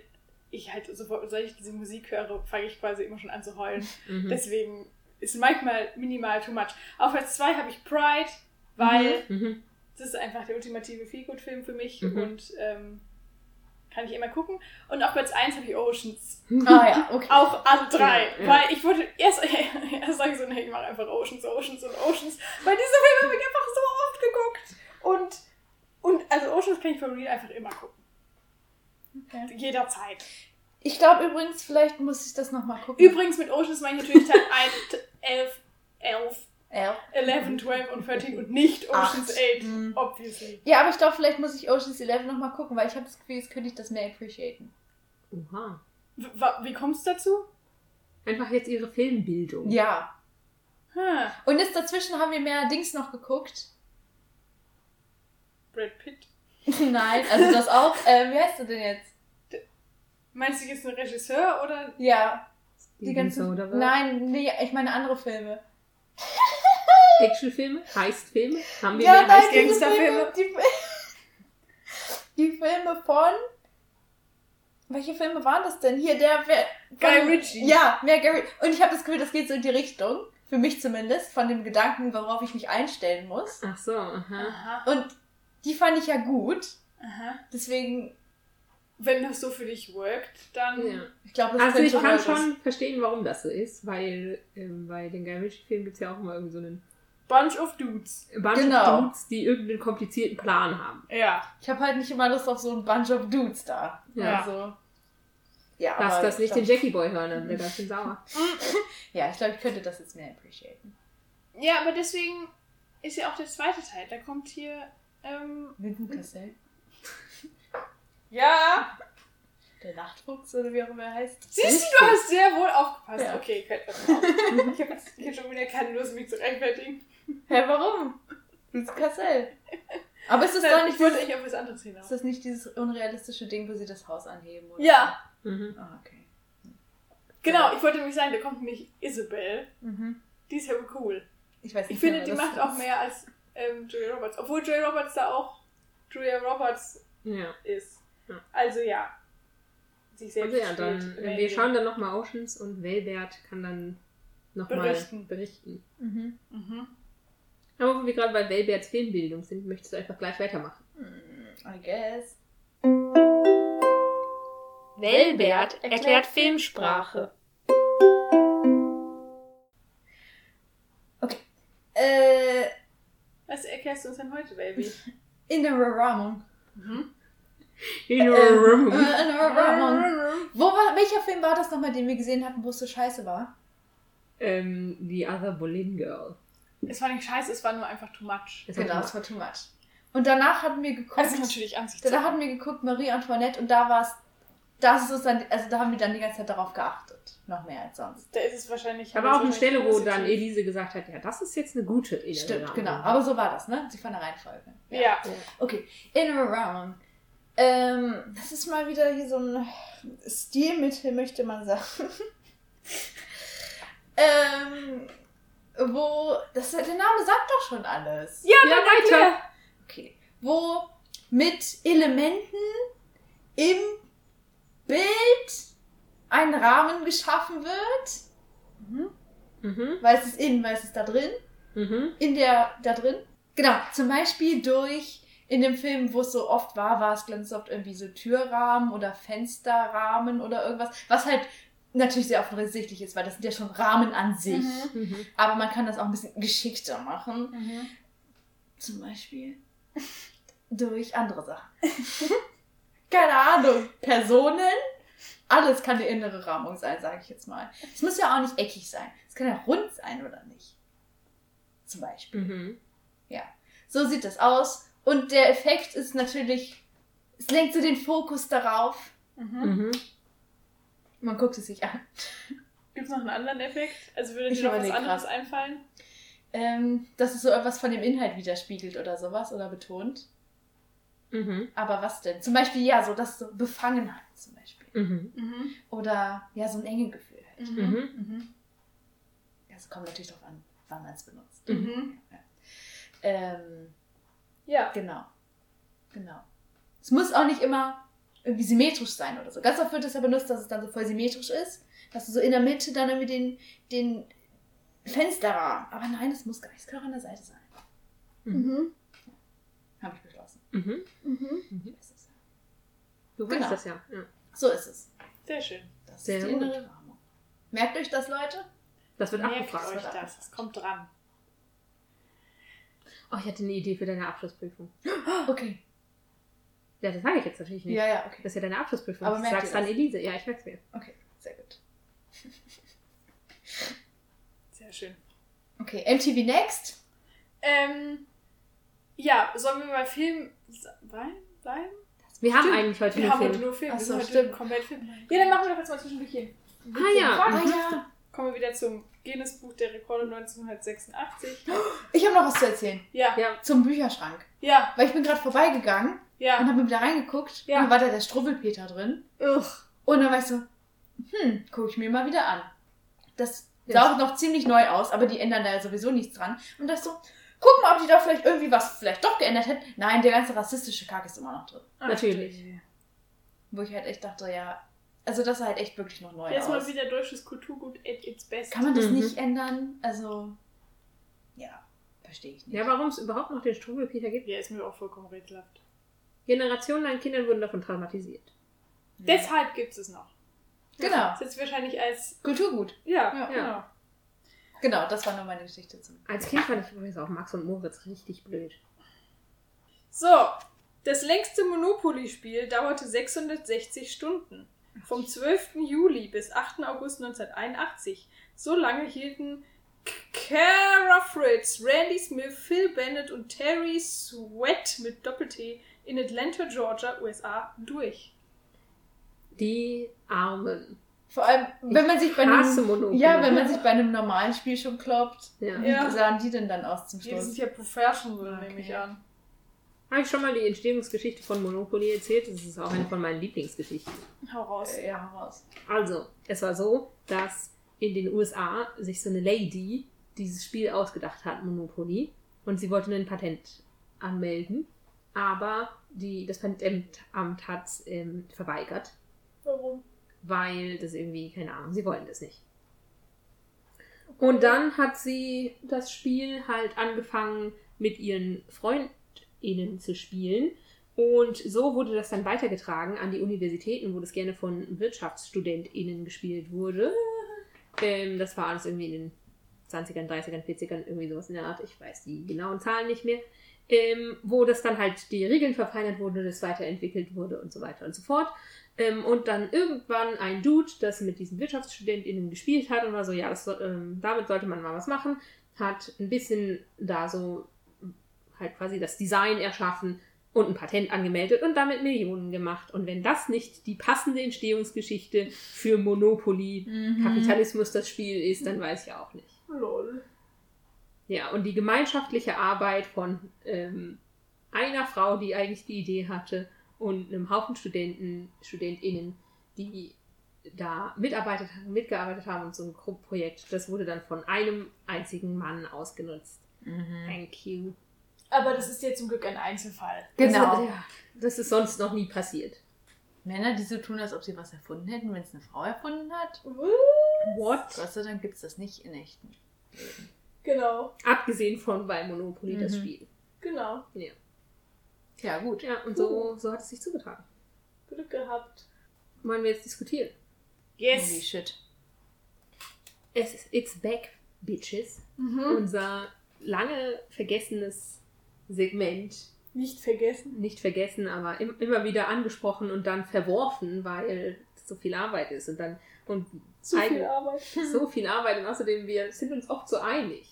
ich halt sofort, sobald ich diese Musik höre, fange ich quasi immer schon an zu heulen. Mhm. Deswegen ist manchmal minimal too much. Auf Platz 2 habe ich Pride, weil Mhm. das ist einfach der ultimative Feelgood-Film für mich Mhm. und ähm, kann ich immer gucken. Und auf Platz 1 habe ich Oceans. Ah ja, okay. Auch alle drei. Ja, ja. Weil ich wollte erst, erst sage ich so, nee, ich mache einfach Oceans, Oceans und Oceans. Weil diese Filme habe ich einfach so oft geguckt. Und, und also Oceans kann ich for real einfach immer gucken. Okay. Jederzeit. Ich glaube übrigens, vielleicht muss ich das nochmal gucken. Übrigens mit Oceans meine ich natürlich Teil 1, 11, 11, Ja. 11, 12 und 13 und nicht Oceans Acht. 8, Mhm. obviously. Ja, aber ich glaube, vielleicht muss ich Ocean's 11 nochmal gucken, weil ich habe das Gefühl, jetzt könnte ich das mehr appreciaten. Oha. W wie kommst du dazu? Einfach jetzt ihre Filmbildung. Ja. Hm. Und jetzt dazwischen haben wir mehr Dings noch geguckt. Brad Pitt. Nein, also das auch. Äh, wie heißt du denn jetzt? Meinst du jetzt einen Regisseur oder Ja. Die Steven ganzen. Soderbergh. Nein, nee, ich meine andere Filme. Actionfilme, Heistfilme. Haben wir Ja, mehr nein, Heist diese Gangsterfilme? Filme. Die, die Filme von. Welche Filme waren das denn? Hier, der. Wer, Guy von- Ritchie. Ja, mehr Guy Und ich habe das Gefühl, das geht so in die Richtung. Für mich zumindest. Von dem Gedanken, worauf ich mich einstellen muss. Ach so, aha. Aha. Und die fand ich ja gut. Aha. Deswegen, Wenn das so für dich workt, dann. Ja. ich glaube, das Also ich kann schon verstehen, warum das so ist, weil ähm, bei den Guy Ritchie-Filmen gibt es ja auch immer irgend so einen Bunch of Dudes. Bunch Genau. of Dudes, die irgendeinen komplizierten Plan haben. Ja. Ich habe halt nicht immer Lust auf so ein Bunch of Dudes da. Ja. Also, Ja, Lass aber das ich nicht glaub, den Jackie Boy hören, dann wird er schön sauer. Ja, ich glaube, ich könnte das jetzt mehr appreciaten. Ja, aber deswegen ist ja auch der zweite Teil. Da kommt hier. Ähm, Vincent Cassell. ja! Der Nachtfuchs oder wie auch immer er heißt. Siehst du, du hast sehr wohl aufgepasst. Ja. Okay. Ich habe jetzt ich hab schon wieder keine Lust, mich zu rechtfertigen. Hä, warum? Vincent Cassell. Aber ist das Nein, doch nicht ich wollte eigentlich auf was anderes hinaus. ist das nicht dieses unrealistische Ding, wo sie das Haus anheben? Oder? Ja, Mhm. Ah, okay. genau. Ich wollte nämlich sagen, da kommt nämlich Isabel. Mhm. Die ist ja cool. Ich weiß Ich nicht finde, mehr, die macht auch mehr als ähm, Julia Roberts. Obwohl Julia Roberts da auch Julia Roberts Ja. ist. Ja. Also ja. Sich selbst Also ja, dann, wir schauen dann nochmal Oceans und Welbert kann dann nochmal Berichten. berichten. Mhm. Mhm. Aber wo wir gerade bei Welberts Filmbildung sind, möchtest du einfach gleich weitermachen. Hm, I guess. Welbert erklärt Filmsprache. Äh, Was erklärst du uns denn heute, Baby? innere Rahmung. Mhm. Äh, äh, innere Rahmung. Wo war, welcher Film war das nochmal, den wir gesehen hatten, wo es so scheiße war? ähm, The Other Boleyn Girl. Es war nicht scheiße, es war nur einfach too much. Das Genau, es war too much. Und danach hatten wir geguckt. Also natürlich Ansichtssache. Danach hatten wir geguckt Marie Antoinette und da war es. Das ist es dann, also da haben wir dann die ganze Zeit darauf geachtet. Noch mehr als sonst. Da ist es wahrscheinlich. aber auch eine Stelle, wo dann Elise gesagt hat, ja, das ist jetzt eine gute innere Stimmt, genau. Aber so war das, ne? Sie von der Reihenfolge. Ja. Okay, Inner Round. Ähm, das ist mal wieder hier so ein Stilmittel, möchte man sagen. ähm, wo, das, der Name sagt doch schon alles. Ja, Ja, dann weiter. Okay. Wo mit Elementen im Bild ein Rahmen geschaffen wird. Mhm. Weil es ist innen, weil es ist da drin. Mhm. in der, da drin. Genau, zum Beispiel durch, in dem Film, wo es so oft war, war es ganz oft irgendwie so Türrahmen oder Fensterrahmen oder irgendwas, was halt natürlich sehr offensichtlich ist, weil das sind ja schon Rahmen an sich. Mhm. Aber man kann das auch ein bisschen geschickter machen. Mhm. Zum Beispiel durch andere Sachen. Keine Ahnung. Personen. Alles kann eine innere Rahmung sein, sage ich jetzt mal. Es muss ja auch nicht eckig sein. Es kann ja rund sein oder nicht. Zum Beispiel. Mhm. So sieht das aus. Und der Effekt ist natürlich, es lenkt so den Fokus darauf. Mhm. Mhm. Man guckt es sich an. Gibt es noch einen anderen Effekt? Also würde Ich dir noch was anderes grad. einfallen? Ähm, dass es so etwas von dem Inhalt widerspiegelt oder sowas oder betont. Mhm. Aber was denn? Zum Beispiel, ja, so das so Befangenheit zum Beispiel. Mhm. Mhm. Oder ja, so ein enge Gefühl. Halt. Mhm. Mhm. Ja, es kommt natürlich darauf an, wann man es benutzt. Mhm. Ähm, Ja. genau. Genau. Es muss auch nicht immer irgendwie symmetrisch sein oder so. Ganz oft wird es ja benutzt, dass es dann so voll symmetrisch ist. Dass du so in der Mitte dann irgendwie den, den Fensterrahmen. Aber nein, das muss gar nicht. Es kann auch an der Seite sein. Mhm. Mhm. Mhm. Ist es. Du weißt Genau. das ja. ja. So ist es. Sehr schön. Das Sehr ist die gut. innere Rahmung. Merkt euch das, Leute? Das wird Merkt abgefragt. euch das. Es kommt dran. Oh, ich hatte eine Idee für deine Abschlussprüfung. Okay. Ja, das sage ich jetzt natürlich nicht. Ja, ja, okay. Das ist ja deine Abschlussprüfung. Aber merkt sag's ihr dann das? Elise. Ja, ich merk's mir. Okay, sehr gut. Sehr schön. Okay, MTV Next. Ähm, ja, sollen wir mal Film bleiben? bleiben? Wir haben Stimmt. eigentlich heute Wir nur haben heute Film. nur Film. Ach Wir so, sind heute stimmt. komplett Film. Ja, dann machen wir doch jetzt mal zwischendurch hier. Ah ja. Ah ja. Kommen wir wieder zum Guinness-Buch der Rekorde 1986. Ich habe noch was zu erzählen. Ja, ja. Zum Bücherschrank. ja, Weil ich bin gerade vorbeigegangen und ja. habe mir wieder reingeguckt. Ja. Und dann war da der Struwwelpeter drin. Ugh. Und dann war ich so, hm, gucke ich mir mal wieder an. Das Ja. sah auch noch ziemlich neu aus, aber die ändern da ja sowieso nichts dran. Und das so, guck mal, ob die da vielleicht irgendwie was vielleicht doch geändert hätten. Nein, der ganze rassistische Kack ist immer noch drin. Natürlich. Wo ich halt echt dachte, ja, also das sah halt echt wirklich noch neu Der ist mal aus. wieder deutsches Kulturgut at its best. Kann man das Mhm. nicht ändern? Also, ja, verstehe ich nicht. Ja, warum es überhaupt noch den Struwwelpeter gibt? Ja, ist mir auch vollkommen rätselhaft. Generationen an Kindern wurden davon traumatisiert. Deshalb gibt es es noch. Genau, Das ist jetzt wahrscheinlich als. Kulturgut. Ja, Ja. genau. Genau, das war nur meine Geschichte zum. Als Kind fand ich übrigens auch Max und Moritz richtig blöd. So, das längste Monopoly-Spiel dauerte 660 Stunden. Vom 12. Juli bis 8. August 1981. So lange hielten Cara Fritz, Randy Smith, Phil Bennett und Terry Sweat mit Doppel-T in Atlanta, Georgia, USA durch. Die Armen. Vor allem, wenn man sich bei einem, ja, wenn man sich bei einem normalen Spiel schon kloppt, Ja. wie Ja. sahen die denn dann aus zum Die Schluss? sind ja professional, Okay. nehme ich an. Habe ich schon mal die Entstehungsgeschichte von Monopoly erzählt? Das ist auch eine von meinen Lieblingsgeschichten. Hau raus. Äh, ja, raus. Also, es war so, dass in den USA sich so eine Lady dieses Spiel ausgedacht hat, Monopoly, und sie wollte ein Patent anmelden, aber die, das Patentamt hat es ähm, verweigert, Warum? Weil das irgendwie, keine Ahnung, sie wollten das nicht. Und dann hat sie das Spiel halt angefangen mit ihren FreundInnen zu spielen. Und so wurde das dann weitergetragen an die Universitäten, wo das gerne von WirtschaftsstudentInnen gespielt wurde. Ähm, das war alles irgendwie in den 20ern, 30ern, 40ern, irgendwie sowas in der Art. Ich weiß die genauen Zahlen nicht mehr. Ähm, wo das dann halt die Regeln verfeinert wurden, das weiterentwickelt wurde und so weiter und so fort. Ähm, und dann irgendwann ein Dude, das mit diesen WirtschaftsstudentInnen gespielt hat und war so, ja, das, ähm, damit sollte man mal was machen, hat ein bisschen da so halt quasi das Design erschaffen und ein Patent angemeldet und damit Millionen gemacht. Und wenn das nicht die passende Entstehungsgeschichte für Monopoly, Mhm. Kapitalismus das Spiel ist, dann weiß ich auch nicht. Lol. Ja, und die gemeinschaftliche Arbeit von ähm, einer Frau, die eigentlich die Idee hatte, und einem Haufen Studenten, StudentInnen, die da mitarbeitet, mitgearbeitet haben und so ein Gruppenprojekt, das wurde dann von einem einzigen Mann ausgenutzt. Mhm. Thank you. Aber das ist ja zum Glück ein Einzelfall. Genau. Das, ja, das ist sonst noch nie passiert. Männer, die so tun, als ob sie was erfunden hätten, wenn es eine Frau erfunden hat. What? Gott sei Dank gibt es das nicht in echten Leben. Genau, Abgesehen von bei Monopoly das Mhm. Spiel. genau. Ja, gut. Ja, und so, so hat es sich zugetragen. Glück gehabt. Wollen wir jetzt diskutieren? Holy Yes. shit. Es ist It's Back, Bitches. Mhm. unser lange vergessenes Segment Nicht vergessen. nicht vergessen, aber im, immer wieder angesprochen und dann verworfen, weil es so viel Arbeit ist und dann und Zu viel Arbeit. so viel Arbeit und außerdem wir sind uns oft so einig.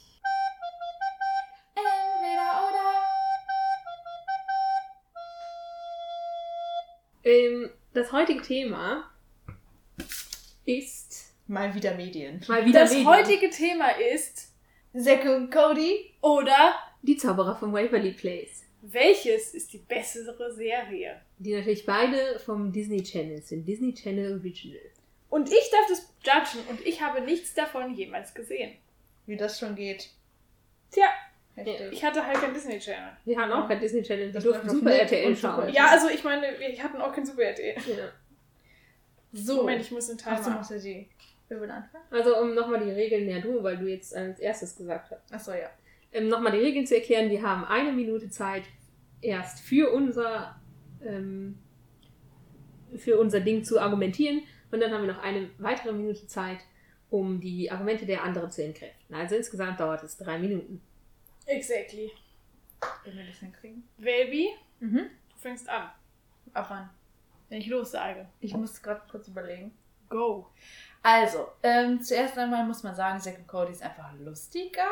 Ähm, das heutige Thema ist Mal wieder Medien. mal wieder Das Medien. heutige Thema ist, Zack und Cody. oder die Zauberer von Waverly Place, welches ist die bessere Serie? die natürlich beide vom Disney Channel sind, Disney Channel Original. Und ich darf das judgen und ich habe nichts davon jemals gesehen. Wie das schon geht. Tja, Heftig. ich hatte halt kein Disney Channel. Wir haben auch kein Disney Channel, wir Das durften Super RTL schauen. Ja, also ich meine, wir hatten auch kein Super RTL. Ja. So. Moment, ich muss den Timer. Achso, machst du die. Wer will anfangen? Also um nochmal die Regeln, ja du, weil du jetzt als erstes gesagt hast. Achso, ja. Ähm, nochmal die Regeln zu erklären, wir haben eine Minute Zeit erst für unser, ähm, für unser Ding zu argumentieren und dann haben wir noch eine weitere Minute Zeit, um die Argumente der anderen zu entkräften. Also insgesamt dauert es drei Minuten. Exactly. Wenn wir das hinkriegen. Baby, Mhm. du fängst an. Ab wann? Wenn ich los sage. Ich muss gerade kurz überlegen. Go. Also, ähm, zuerst einmal muss man sagen, Zack und Cody ist einfach lustiger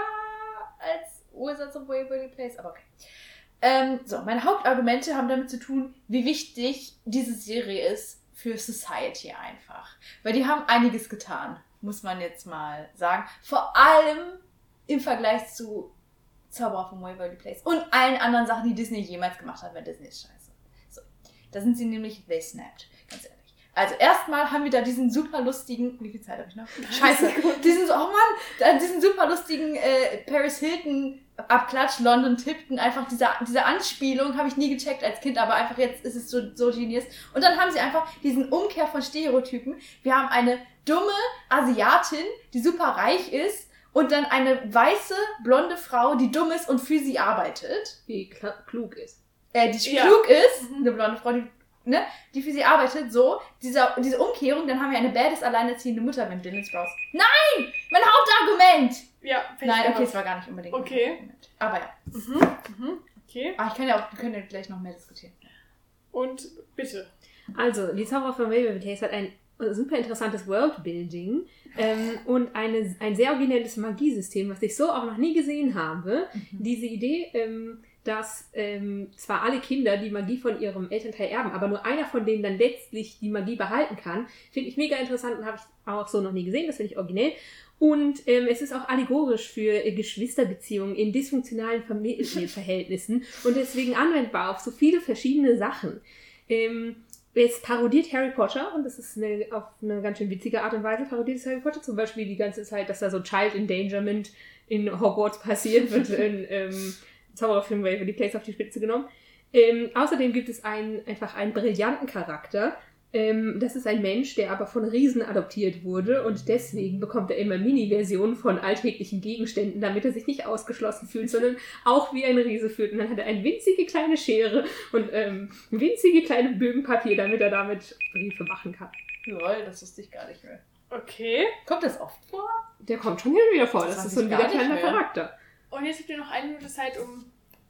als Wizards of Waverly Place, aber okay. Ähm, so, meine Hauptargumente haben damit zu tun, wie wichtig diese Serie ist für Society einfach. Weil die haben einiges getan, muss man jetzt mal sagen. Vor allem im Vergleich zu Zauberer von Waverly Place und allen anderen Sachen, die Disney jemals gemacht hat, weil Disney ist scheiße. So, da sind sie nämlich, they snapped, ganz ehrlich. Also erstmal haben wir da diesen super lustigen, wie viel Zeit habe ich noch? Scheiße, diesen, oh Mann, diesen super lustigen äh, Paris Hilton Abklatsch, London Tipton, einfach diese, diese Anspielung habe ich nie gecheckt als Kind, aber einfach jetzt ist es so, so genius. Und dann haben sie einfach diesen Umkehr von Stereotypen. Wir haben eine dumme Asiatin, die super reich ist und dann eine weiße, blonde Frau, die dumm ist und für sie arbeitet Die kl klug ist. äh, die Ja. klug ist, Mhm. eine blonde Frau, die, ne, die für sie arbeitet, so, dieser, diese Umkehrung, dann haben wir eine badass alleinerziehende Mutter, wenn Dylan Sprouse. Nein! Mein Hauptargument! Ja, Nein, okay, es war gar nicht unbedingt Okay. mein Hauptargument. Aber ja. Mhm. Mhm. Okay. Aber ich kann ja auch, wir können ja gleich noch mehr diskutieren. Und bitte. Also, die Zauberer von Waverly Place hat ein super interessantes Worldbuilding ähm, und eine, ein sehr originelles Magiesystem, was ich so auch noch nie gesehen habe. Diese Idee, ähm, dass ähm, zwar alle Kinder die Magie von ihrem Elternteil erben, aber nur einer von denen dann letztlich die Magie behalten kann, finde ich mega interessant und habe ich auch so noch nie gesehen. Das finde ich originell. Und ähm, es ist auch allegorisch für äh, Geschwisterbeziehungen in dysfunktionalen Familienverhältnissen und deswegen anwendbar auf so viele verschiedene Sachen. Ähm, es parodiert Harry Potter und das ist eine, auf eine ganz schön witzige Art und Weise parodiert es Harry Potter. Zum Beispiel die ganze Zeit, dass da so Child Endangerment in Hogwarts passiert, wird in ähm, Zaubererfilm Waverly Place auf die Spitze genommen. Ähm, außerdem gibt es einen, einfach einen brillanten Charakter. Ähm, das ist ein Mensch, der aber von Riesen adoptiert wurde und deswegen bekommt er immer Mini-Versionen von alltäglichen Gegenständen, damit er sich nicht ausgeschlossen fühlt, sondern auch wie ein Riese fühlt. Und dann hat er eine winzige kleine Schere und ähm, winzige kleine Bögen Papier, damit er damit Briefe machen kann. Lol, das wusste ich gar nicht mehr. Okay. Kommt das oft vor? Der kommt schon hin und wieder vor. Das Das, ist so ein wiederkehrender. Charakter. Und jetzt habt ihr noch eine Minute Zeit, um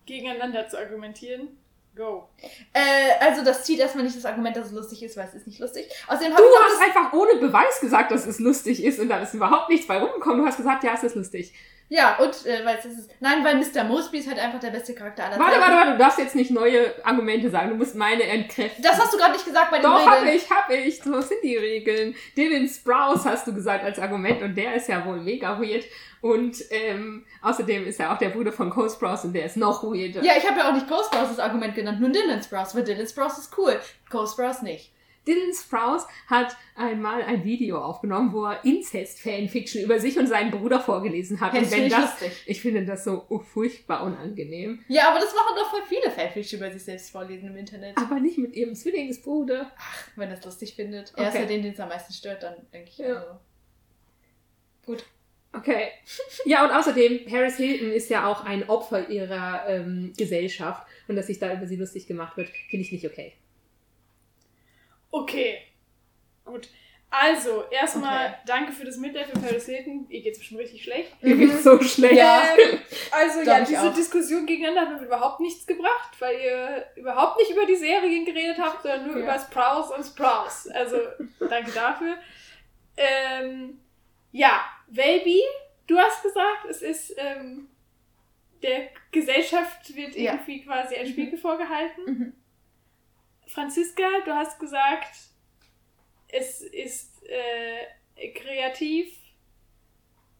gegeneinander zu argumentieren. Go. Äh, also das zieht erstmal nicht das Argument, dass es lustig ist, weil es ist nicht lustig. Außerdem Du hast einfach ohne Beweis gesagt, dass es lustig ist und da ist überhaupt nichts bei rumgekommen. Du hast gesagt, ja, es ist lustig. Ja, und äh, weil es ist. Nein, weil Mr. Mosby ist halt einfach der beste Charakter aller Warte, Zeiten. warte, warte, du darfst jetzt nicht neue Argumente sagen. Du musst meine entkräften. Das hast du gerade nicht gesagt bei den Doch, hab Regeln. ich, hab ich. So sind die Regeln. Dylan Sprouse hast du gesagt als Argument und der ist ja wohl mega weird. Und ähm, außerdem ist er auch der Bruder von Cole Sprouse und der ist noch weirder. Ja, ich habe ja auch nicht Ghost Sprouse das Argument genannt, nur Dylan Sprouse, weil Dylan Sprouse ist cool. Ghost Sprouse nicht. Dylan Sprouse hat einmal ein Video aufgenommen, wo er Incest-Fanfiction über sich und seinen Bruder vorgelesen hat. Ja, und das wenn ich das, lustig. ich finde das so furchtbar unangenehm. Ja, aber das machen doch voll viele Fanfiction über sich selbst vorlesen im Internet. Aber nicht mit ihrem Zwillingsbruder. Wenn er es lustig findet. Er ist Okay. ja den, den es am meisten stört, dann denke ich. Ja. Also. Okay. Ja, und außerdem, Paris Hilton ist ja auch ein Opfer ihrer ähm, Gesellschaft. Und dass sich da über sie lustig gemacht wird, finde ich nicht okay. Okay. Gut. Also, erstmal Okay. danke für das Mitleid für Paris Hilton. Ihr geht's bestimmt richtig schlecht. Mir geht's so schlecht. Ja. Also ja, diese. Diskussion gegeneinander hat mir überhaupt nichts gebracht, weil ihr überhaupt nicht über die Serien geredet habt, sondern nur Ja. über Sprouse und Sprouse. Also danke dafür. Ähm, ja, Welby, du hast gesagt, es ist ähm, der Gesellschaft wird Ja. irgendwie quasi ein Spiegel vorgehalten. Mhm. Franziska, du hast gesagt, es ist äh, kreativ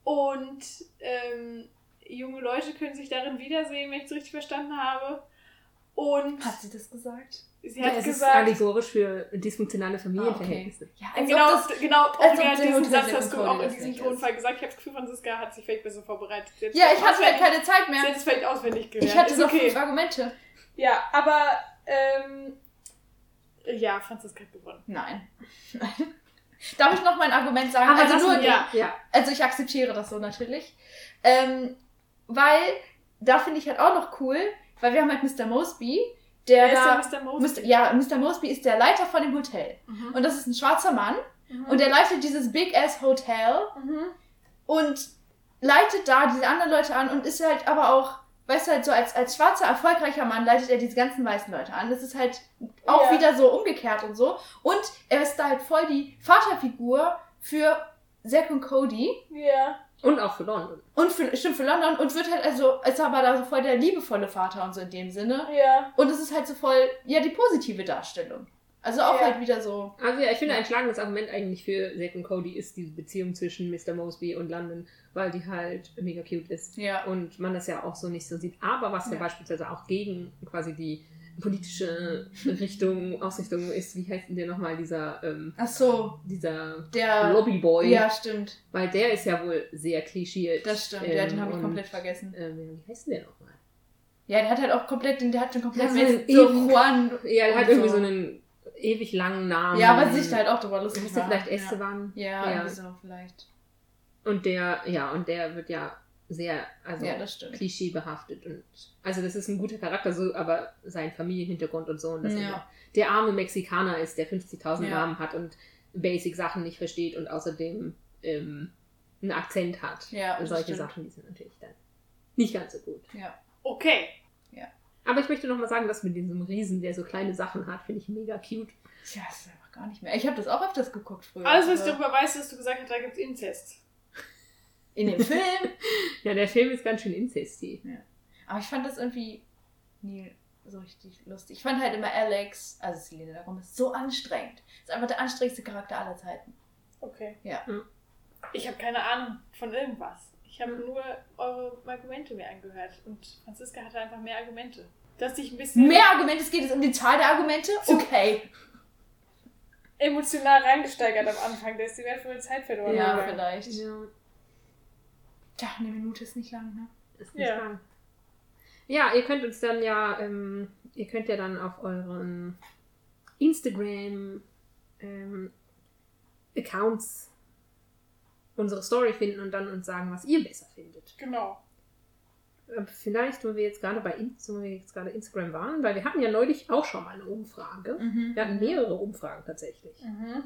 und ähm, junge Leute können sich darin wiedersehen, wenn ich es richtig verstanden habe. Und Hat sie das gesagt? Sie Ja, hat es ist gesagt, allegorisch für dysfunktionale Familienverhältnisse. Ja, äh, als genau, ob das, genau, der diesen Satz hast du auch in diesem Tonfall gesagt. Ich habe das Gefühl, Franziska hat sich vielleicht besser vorbereitet. Sie hat ja, ich hatte halt keine Zeit Sie mehr. hat es vielleicht auswendig gelernt. Ich hatte Ist noch okay. fünf Argumente. Ja, aber ähm, ja, Franziska hat gewonnen. Nein. Nein. Darf ich noch mein Argument sagen? Aber also nur, ja. ja. also ich akzeptiere das so natürlich. Ähm, weil, da finde ich halt auch noch cool, weil wir haben halt Mr. Mosby, der Wer da... ist der Mr. Mosby? Mr. Ja, Mr. Mosby ist der Leiter von dem Hotel. Mhm. Und das ist ein schwarzer Mann. Mhm. Und er leitet dieses Big Ass Hotel Mhm. und leitet da diese anderen Leute an und ist halt aber auch, weißt du, halt so als, als schwarzer, erfolgreicher Mann leitet er diese ganzen weißen Leute an. Das ist halt auch Ja. wieder so umgekehrt und so. Und er ist da halt voll die Vaterfigur für Zack und Cody Ja. Und auch für London. und für, stimmt, für London und wird halt also, ist aber da so voll der liebevolle Vater und so in dem Sinne. Ja. Und es ist halt so voll, ja, die positive Darstellung. Also auch Ja. halt wieder so. Also ja, ich finde ein schlagendes Argument eigentlich für Zack und Cody ist diese Beziehung zwischen Mr. Mosby und London, weil die halt mega cute ist. Ja. Und man das ja auch so nicht so sieht. Aber was ja, Ja. beispielsweise auch gegen quasi die politische Richtung, Ausrichtung ist, wie heißt denn der nochmal, dieser, ähm, Ach so, dieser der. Lobbyboy. Ja, stimmt. Weil der ist ja wohl sehr klischiert. Das stimmt. ja, den Ähm, habe ich und, komplett vergessen. Ähm, wie heißt denn der nochmal? Ja, der hat halt auch komplett, der hat schon komplett Ja, so ewigen- Juan. Ja, der hat irgendwie so einen ewig langen Namen. Ja, aber sich halt auch drüber lustig Ist der vielleicht Esteban? Ja, Ja. irgendwie so vielleicht. Und der, ja, und der wird ja sehr, also Ja, klischeebehaftet und also das ist ein guter Charakter, so, aber sein Familienhintergrund und so und dass Ja. er der arme Mexikaner ist, der 50.000 Ja. Namen hat und Basic Sachen nicht versteht und außerdem ähm, einen Akzent hat. Ja, das Solche stimmt. Sachen, die sind natürlich dann nicht ganz so gut. Ja. Okay. Aber ich möchte noch mal sagen, dass mit diesem Riesen, der so kleine Sachen hat, finde ich mega cute. Ja, das ist einfach gar nicht mehr. Ich habe das auch öfters geguckt früher. Alles, was ich darüber weiß, ist, dass du gesagt hast, da gibt es Inzest. In dem Film. Ja, der Film ist ganz schön inzestig. Aber ich fand das irgendwie nie so richtig lustig. Ich fand halt immer Alex, also Selena Gomez, so anstrengend. Ist einfach der anstrengendste Charakter aller Zeiten. Okay. Ja. Hm. Ich habe keine Ahnung von irgendwas. Ich habe nur eure Argumente mir angehört. Und Franziska hatte einfach mehr Argumente. Du hast dich ein bisschen Mehr Argumente, es geht jetzt um die Zahl der Argumente? Okay. emotional reingesteigert am Anfang. Da ist die wertvolle Zeit verloren. Ja, vielleicht. Ja, Tja, eine Minute ist nicht lang, ne? ist nicht Ja. lang. Ja, ihr könnt uns dann ja, ähm, ihr könnt ja dann auf euren Instagram ähm, Accounts unsere Story finden und dann uns sagen, was ihr besser findet. Genau. Äh, Vielleicht, wo wir jetzt gerade bei In- wo wir jetzt gerade Instagram waren, weil wir hatten ja neulich auch schon mal eine Umfrage. Mhm. Wir hatten mehrere Umfragen tatsächlich. Mhm.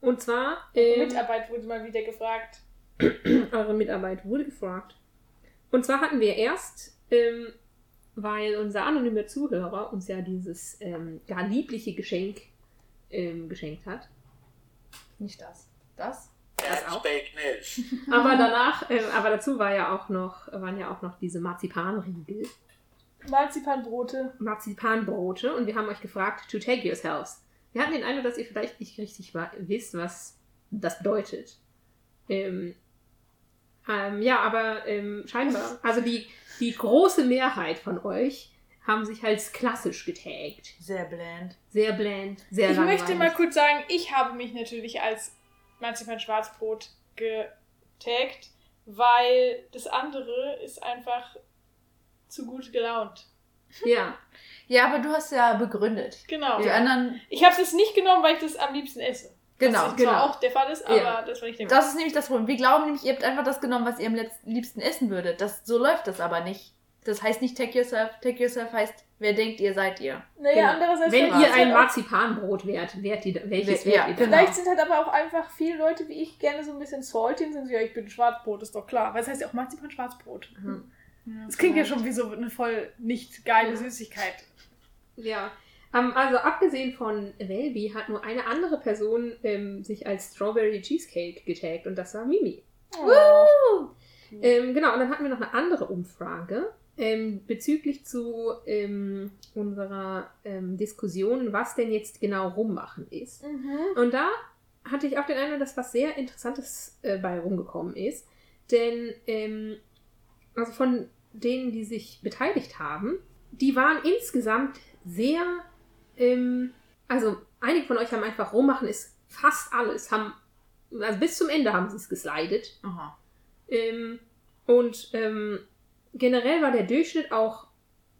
Und zwar ähm, Mitarbeit wurde mal wieder gefragt. eure Mitarbeit wurde gefragt. Und zwar hatten wir erst, ähm, weil unser anonymer Zuhörer uns ja dieses ähm, gar liebliche Geschenk ähm, geschenkt hat. Nicht das. Das? Das auch. Aber danach, ähm, aber dazu war ja auch noch, waren ja auch noch diese Marzipanriegel, Marzipanbrote. Marzipanbrote und wir haben euch gefragt, to take yourselves. Wir hatten den Eindruck, dass ihr vielleicht nicht richtig wisst, was das bedeutet. Ähm, ähm, ja, aber ähm, scheinbar, also die, die große Mehrheit von euch haben sich als klassisch getaggt. Sehr bland. Sehr bland, sehr Ich langweilig. möchte mal kurz sagen, ich habe mich natürlich als Marzipan Schwarzbrot getaggt, weil das andere ist einfach zu gut gelaunt. Ja, Ja, aber du hast ja begründet. Genau. Die anderen. Ich habe es nicht genommen, weil ich das am liebsten esse. Genau, Was genau. auch der Fall ist, aber Ja. das war nicht der Das ist nämlich das Problem. Wir glauben nämlich, ihr habt einfach das genommen, was ihr am liebsten essen würdet. Das, so läuft das aber nicht. Das heißt nicht take yourself. Take yourself heißt, wer denkt ihr, seid ihr. Naja, genau. andererseits wenn vielleicht ihr ein halt Marzipanbrot wärt, wärt ihr, welches Ja, wärt ihr? dann? genau. Vielleicht sind halt aber auch einfach viele Leute wie ich gerne so ein bisschen salty und sind so, ja, ich bin Schwarzbrot, ist doch klar. Weil es heißt ja auch Marzipan Schwarzbrot. Mhm. Das klingt ja schon wie so eine voll nicht geile Süßigkeit. Ja, ähm, also abgesehen von Welby hat nur eine andere Person ähm, sich als Strawberry Cheesecake getaggt und das war Mimi. Woo! Ähm, genau, und dann hatten wir noch eine andere Umfrage ähm, bezüglich zu ähm, unserer ähm, Diskussion, was denn jetzt genau rummachen ist. Mhm. Und da hatte ich auch den Eindruck, dass was sehr Interessantes äh, bei rumgekommen ist. Denn, also von denen, die sich beteiligt haben, die waren insgesamt sehr, ähm, also einige von euch haben einfach rummachen, ist fast alles, haben, also bis zum Ende haben sie es geslidet. Ähm, und ähm, generell war der Durchschnitt auch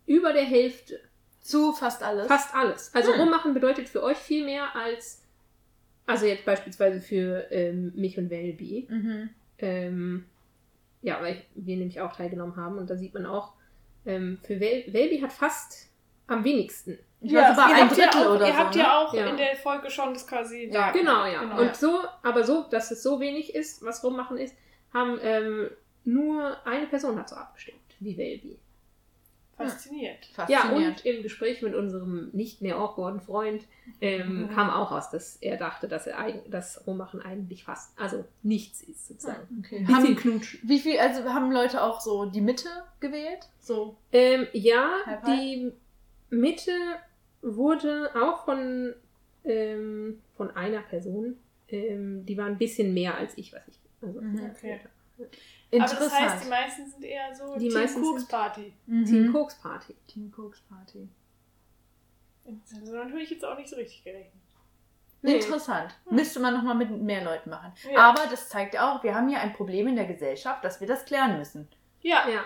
über der Hälfte. Zu fast alles. Fast alles. Also Hm. rummachen bedeutet für euch viel mehr als, also jetzt beispielsweise für ähm, mich und Welby. Mhm. Ähm, ja, weil wir nämlich auch teilgenommen haben und da sieht man auch, ähm, für Wel Welby hat fast am wenigsten. Ich war sogar ihr ein habt ja Drittel auch, oder ihr so. habt ne? ja auch Ja. in der Folge schon das quasi Ja, da. Genau, ja. Genau. Und so, aber so, dass es so wenig ist, was rummachen ist, haben ähm, nur eine Person hat so abgestimmt, wie Welby. Fasziniert. Ja, Faszinierend. und im Gespräch mit unserem nicht mehr awkwarden Freund ähm, Mhm. kam auch raus, dass er dachte, dass er das Rummachen eigentlich fast, also nichts ist sozusagen. okay. Bisschen haben, knutschen. wie viel, also haben Leute auch so die Mitte gewählt? So. Ähm, ja, Halb, halb? die Mitte wurde auch von, ähm, von einer Person, ähm, die war ein bisschen mehr als ich, was ich. Also, Mhm. Okay. Interessant. Aber das heißt, die meisten sind eher so Die Team sind- Party. mhm. Team Koks Party. Team Cooks Party. Das hat natürlich jetzt auch nicht so richtig gerechnet. Nee. Interessant. Hm. Müsste man nochmal mit mehr Leuten machen. Ja. Aber das zeigt ja auch, wir haben hier ein Problem in der Gesellschaft, dass wir das klären müssen. Ja. Ja.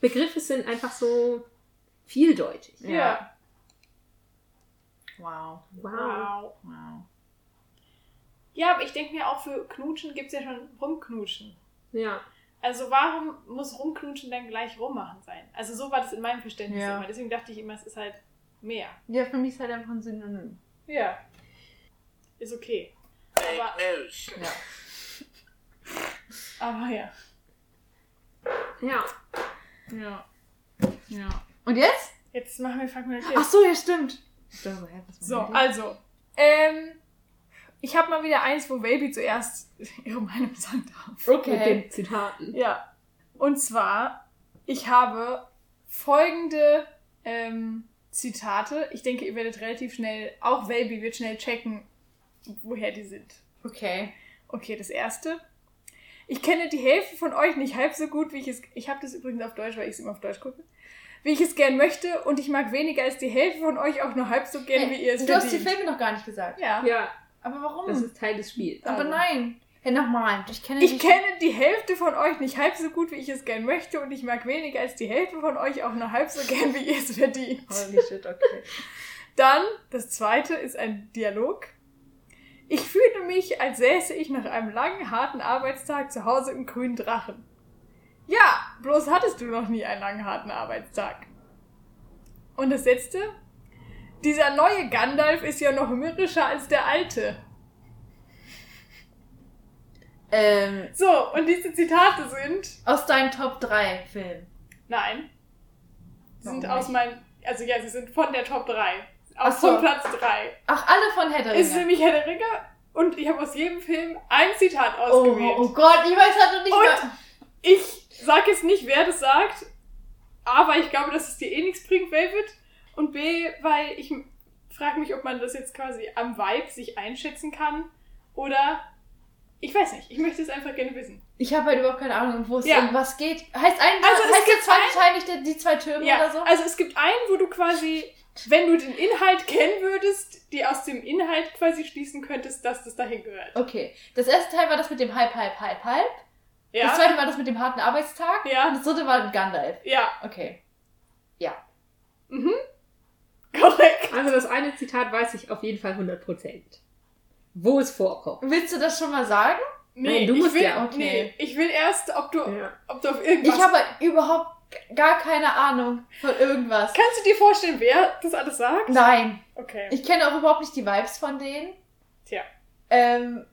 Begriffe sind einfach so vieldeutig. Ja. Wow. Wow. Wow. Wow. Ja, aber ich denke mir auch für Knutschen gibt es ja schon Rumknutschen. Ja. Also warum muss Rumknutschen dann gleich rummachen sein? Also so war das in meinem Verständnis Ja. immer. Deswegen dachte ich immer, es ist halt mehr. Ja, für mich ist halt einfach ein Synonym. Ja. Ist okay. Aber-. Ja. Aber ja. Ja. Ja. Ja. Und jetzt? Jetzt machen wir Frag mal Ach so, ja, stimmt. Dachte, hä, So, also. Ähm, ich habe mal wieder eins, wo Baby zuerst ihre Meinung sagen darf. Mit Okay. den Zitaten. Ja. Und zwar, ich habe folgende ähm, Zitate. Ich denke, ihr werdet relativ schnell, auch Baby wird schnell checken, woher die sind. Okay. Okay, das erste. Ich kenne die Hälfte von euch nicht halb so gut, wie ich es. Ich habe das übrigens auf Deutsch, weil ich es immer auf Deutsch gucke. Wie ich es gern möchte und ich mag weniger als die Hälfte von euch auch nur halb so gern, wie ihr es du hast die. Filme noch gar nicht gesagt. Ja. Ja, Aber warum? das ist Teil des Spiels. Aber Also. nein. Ja, nochmal. Ich kenne Ich die- kenne die Hälfte von euch nicht halb so gut, wie ich es gern möchte und ich mag weniger als die Hälfte von euch auch nur halb so gern, wie ihr es verdient. Holy shit, okay. Dann, das zweite ist ein Dialog. Ich fühle mich, als säße ich nach einem langen, harten Arbeitstag zu Hause im grünen Drachen. Ja, bloß hattest du noch nie einen langen, harten Arbeitstag. Und das letzte. Dieser neue Gandalf ist ja noch mürrischer als der alte. Ähm, So, und diese Zitate sind. aus deinem Top 3 Film. Nein. Sie sind aus meinem. Also ja, sie sind von der Top 3. Ach Aus so. von Platz 3. Ach, alle von Herr der Es ist nämlich Herr der Ringe und ich habe aus jedem Film ein Zitat Oh, ausgewählt. oh Gott, ich weiß halt noch nicht Und- mehr. Ich sag jetzt nicht, wer das sagt, aber ich glaube, dass es dir eh nichts bringt, David. Und B, weil ich frage mich, ob man das jetzt quasi am Vibe sich einschätzen kann oder ich weiß nicht. Ich möchte es einfach gerne wissen. Ich habe halt überhaupt keine Ahnung, wo es Ja. um was geht. Heißt ein, Also, es heißt der zweite Teil nicht die zwei Türme Ja, oder so? also es gibt einen, wo du quasi, wenn du den Inhalt kennen würdest, die aus dem Inhalt quasi schließen könntest, dass das dahin gehört. Okay. Das erste Teil war das mit dem Halb, Halb, Halb, Halb. Das Ja, zweite war das mit dem harten Arbeitstag. Ja. Und das dritte war Gandalf. ja, Okay. mhm. Korrekt. Also das eine Zitat weiß ich auf jeden Fall 100%. Wo es vorkommt. Willst du das schon mal sagen? Nee, Nein, du musst will, ja, okay. nee, ich will erst, ob du, Ja. ob du auf irgendwas... Ich habe überhaupt gar keine Ahnung von irgendwas. Kannst du dir vorstellen, wer das alles sagt? Nein. Okay. Ich kenne auch überhaupt nicht die Vibes von denen. Tja. Ähm.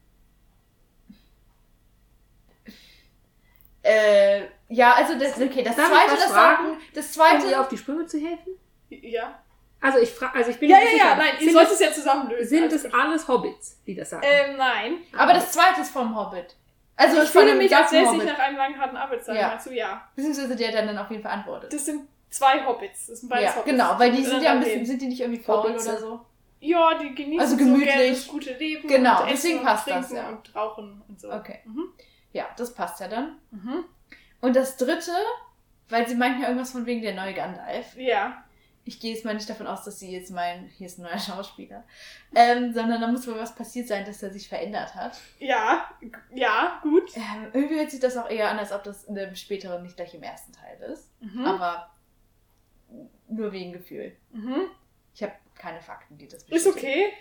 Äh, ja, also das, okay, das Darf ich zweite, das fragen? sagen, das Um zweite, dir auf die Sprünge zu helfen? Ja. Also ich frage, also ich bin Ja, ja, ja, nein, ihr sind sollt es, ja zusammenlösen. sind es gut. alles Hobbits, die das sagen? Ähm, nein. aber das zweite ist vom Hobbit. Also ich von fühle mich, ich Hobbit. nach einem langen, harten Arbeitstag. Ja. Meinst du, ja. Beziehungsweise der dann, dann auf jeden Fall antwortet. Das sind zwei Hobbits. Das sind beides ja, Hobbits. genau, weil die Und sind ja ein bisschen, sind die nicht irgendwie faul oder so? Ja, die genießen Also so gemütlich. gerne das gute Leben. Genau, und deswegen essen passt und das, ja. Und rauchen und so. Okay. Mhm. Ja, das passt ja dann. Mhm. Und das dritte, weil sie meinten ja irgendwas von wegen der neue Gandalf. Ja. Ich gehe jetzt mal nicht davon aus, dass sie jetzt meinen, hier ist ein neuer Schauspieler. Ähm, sondern da muss wohl was passiert sein, dass er sich verändert hat. Ja. Ja, gut. Ähm, irgendwie hört sich das auch eher an, als ob das in dem späteren nicht gleich im ersten Teil ist. Mhm. Aber nur wegen Gefühl. Mhm. Ich habe keine Fakten, die das Ist bestätigen. okay.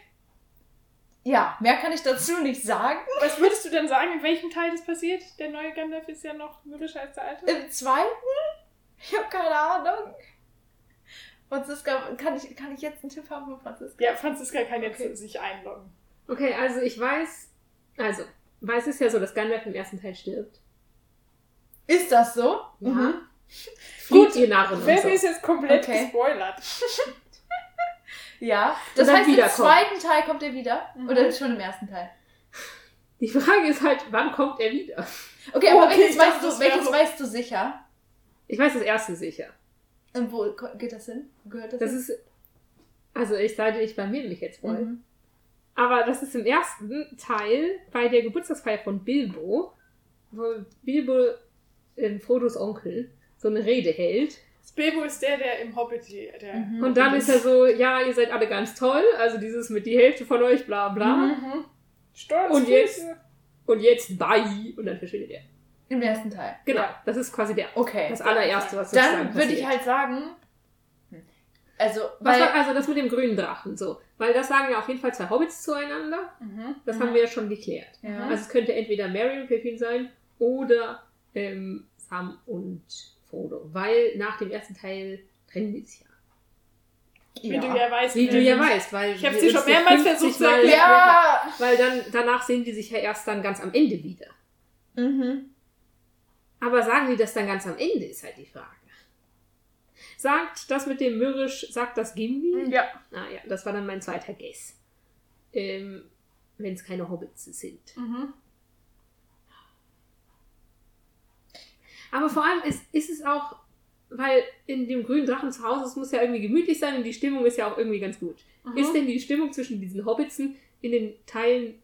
Ja, mehr kann ich dazu nicht sagen. Was würdest du denn sagen, in welchem Teil das passiert? Der neue Gandalf ist ja noch mürrischer als der alte. Im zweiten? Ich habe keine Ahnung. Franziska, kann ich, kann ich jetzt einen Tipp haben von Franziska? Ja, Franziska kann jetzt Okay. sich einloggen. Okay, also ich weiß, also, weil es ist ja so, dass Gandalf im ersten Teil stirbt. Ist das so? Ja. Mhm. Flieht ihr Narren Wer so. ist jetzt komplett Okay. gespoilert? Ja. Das heißt, im zweiten Teil kommt er wieder? Mhm. Oder schon im ersten Teil? Die Frage ist halt, wann kommt er wieder? Okay, aber Okay, welches, weißt, du, welches weißt du sicher? Ich weiß das erste sicher. Und wo geht das hin? Wo gehört das, Das hin? ist, also ich sage, ich blamier mich jetzt voll. Mhm. Aber das ist im ersten Teil bei der Geburtstagsfeier von Bilbo, wo Bilbo, ähm, Frodos Onkel, so eine Rede hält. Bilbo ist der, der im Hobbit, der... Mhm. Und dann ist er so, ja, ihr seid alle ganz toll, also dieses mit die Hälfte von euch, bla bla. Mhm. Stolz. Und jetzt- Und jetzt bye. Und dann verschwindet er. Im ersten Teil. Genau, Ja. das ist quasi der, Okay. das allererste, was Dann würde ich halt sagen. hm. Also, Was weil. war, also das mit dem grünen Drachen, so. Weil das sagen ja auf jeden Fall zwei Hobbits zueinander. Mhm. Das Mhm. haben wir ja schon geklärt. ja. Also es könnte entweder Merry und Pippin sein oder ähm, Sam und Frodo. Weil nach dem ersten Teil trennen die sich ja. Wie ja. du ja weißt. Wie du ja weißt, weil Ich dir uns schon mehrmals 50 versucht zu erklären. Ja! Weil dann danach sehen die sich ja erst dann ganz am Ende wieder. Mhm. Aber sagen die das dann ganz am Ende, ist halt die Frage. Sagt das mit dem Mürrisch, sagt das Gimli? Ja. Ah ja, das war dann mein zweiter Guess. Ähm, wenn es keine Hobbits sind. Mhm. Aber vor allem ist, ist es auch, weil in dem grünen Drachen zu Hause, es muss ja irgendwie gemütlich sein und die Stimmung ist ja auch irgendwie ganz gut. Mhm. Ist denn die Stimmung zwischen diesen Hobbitsen in den Teilen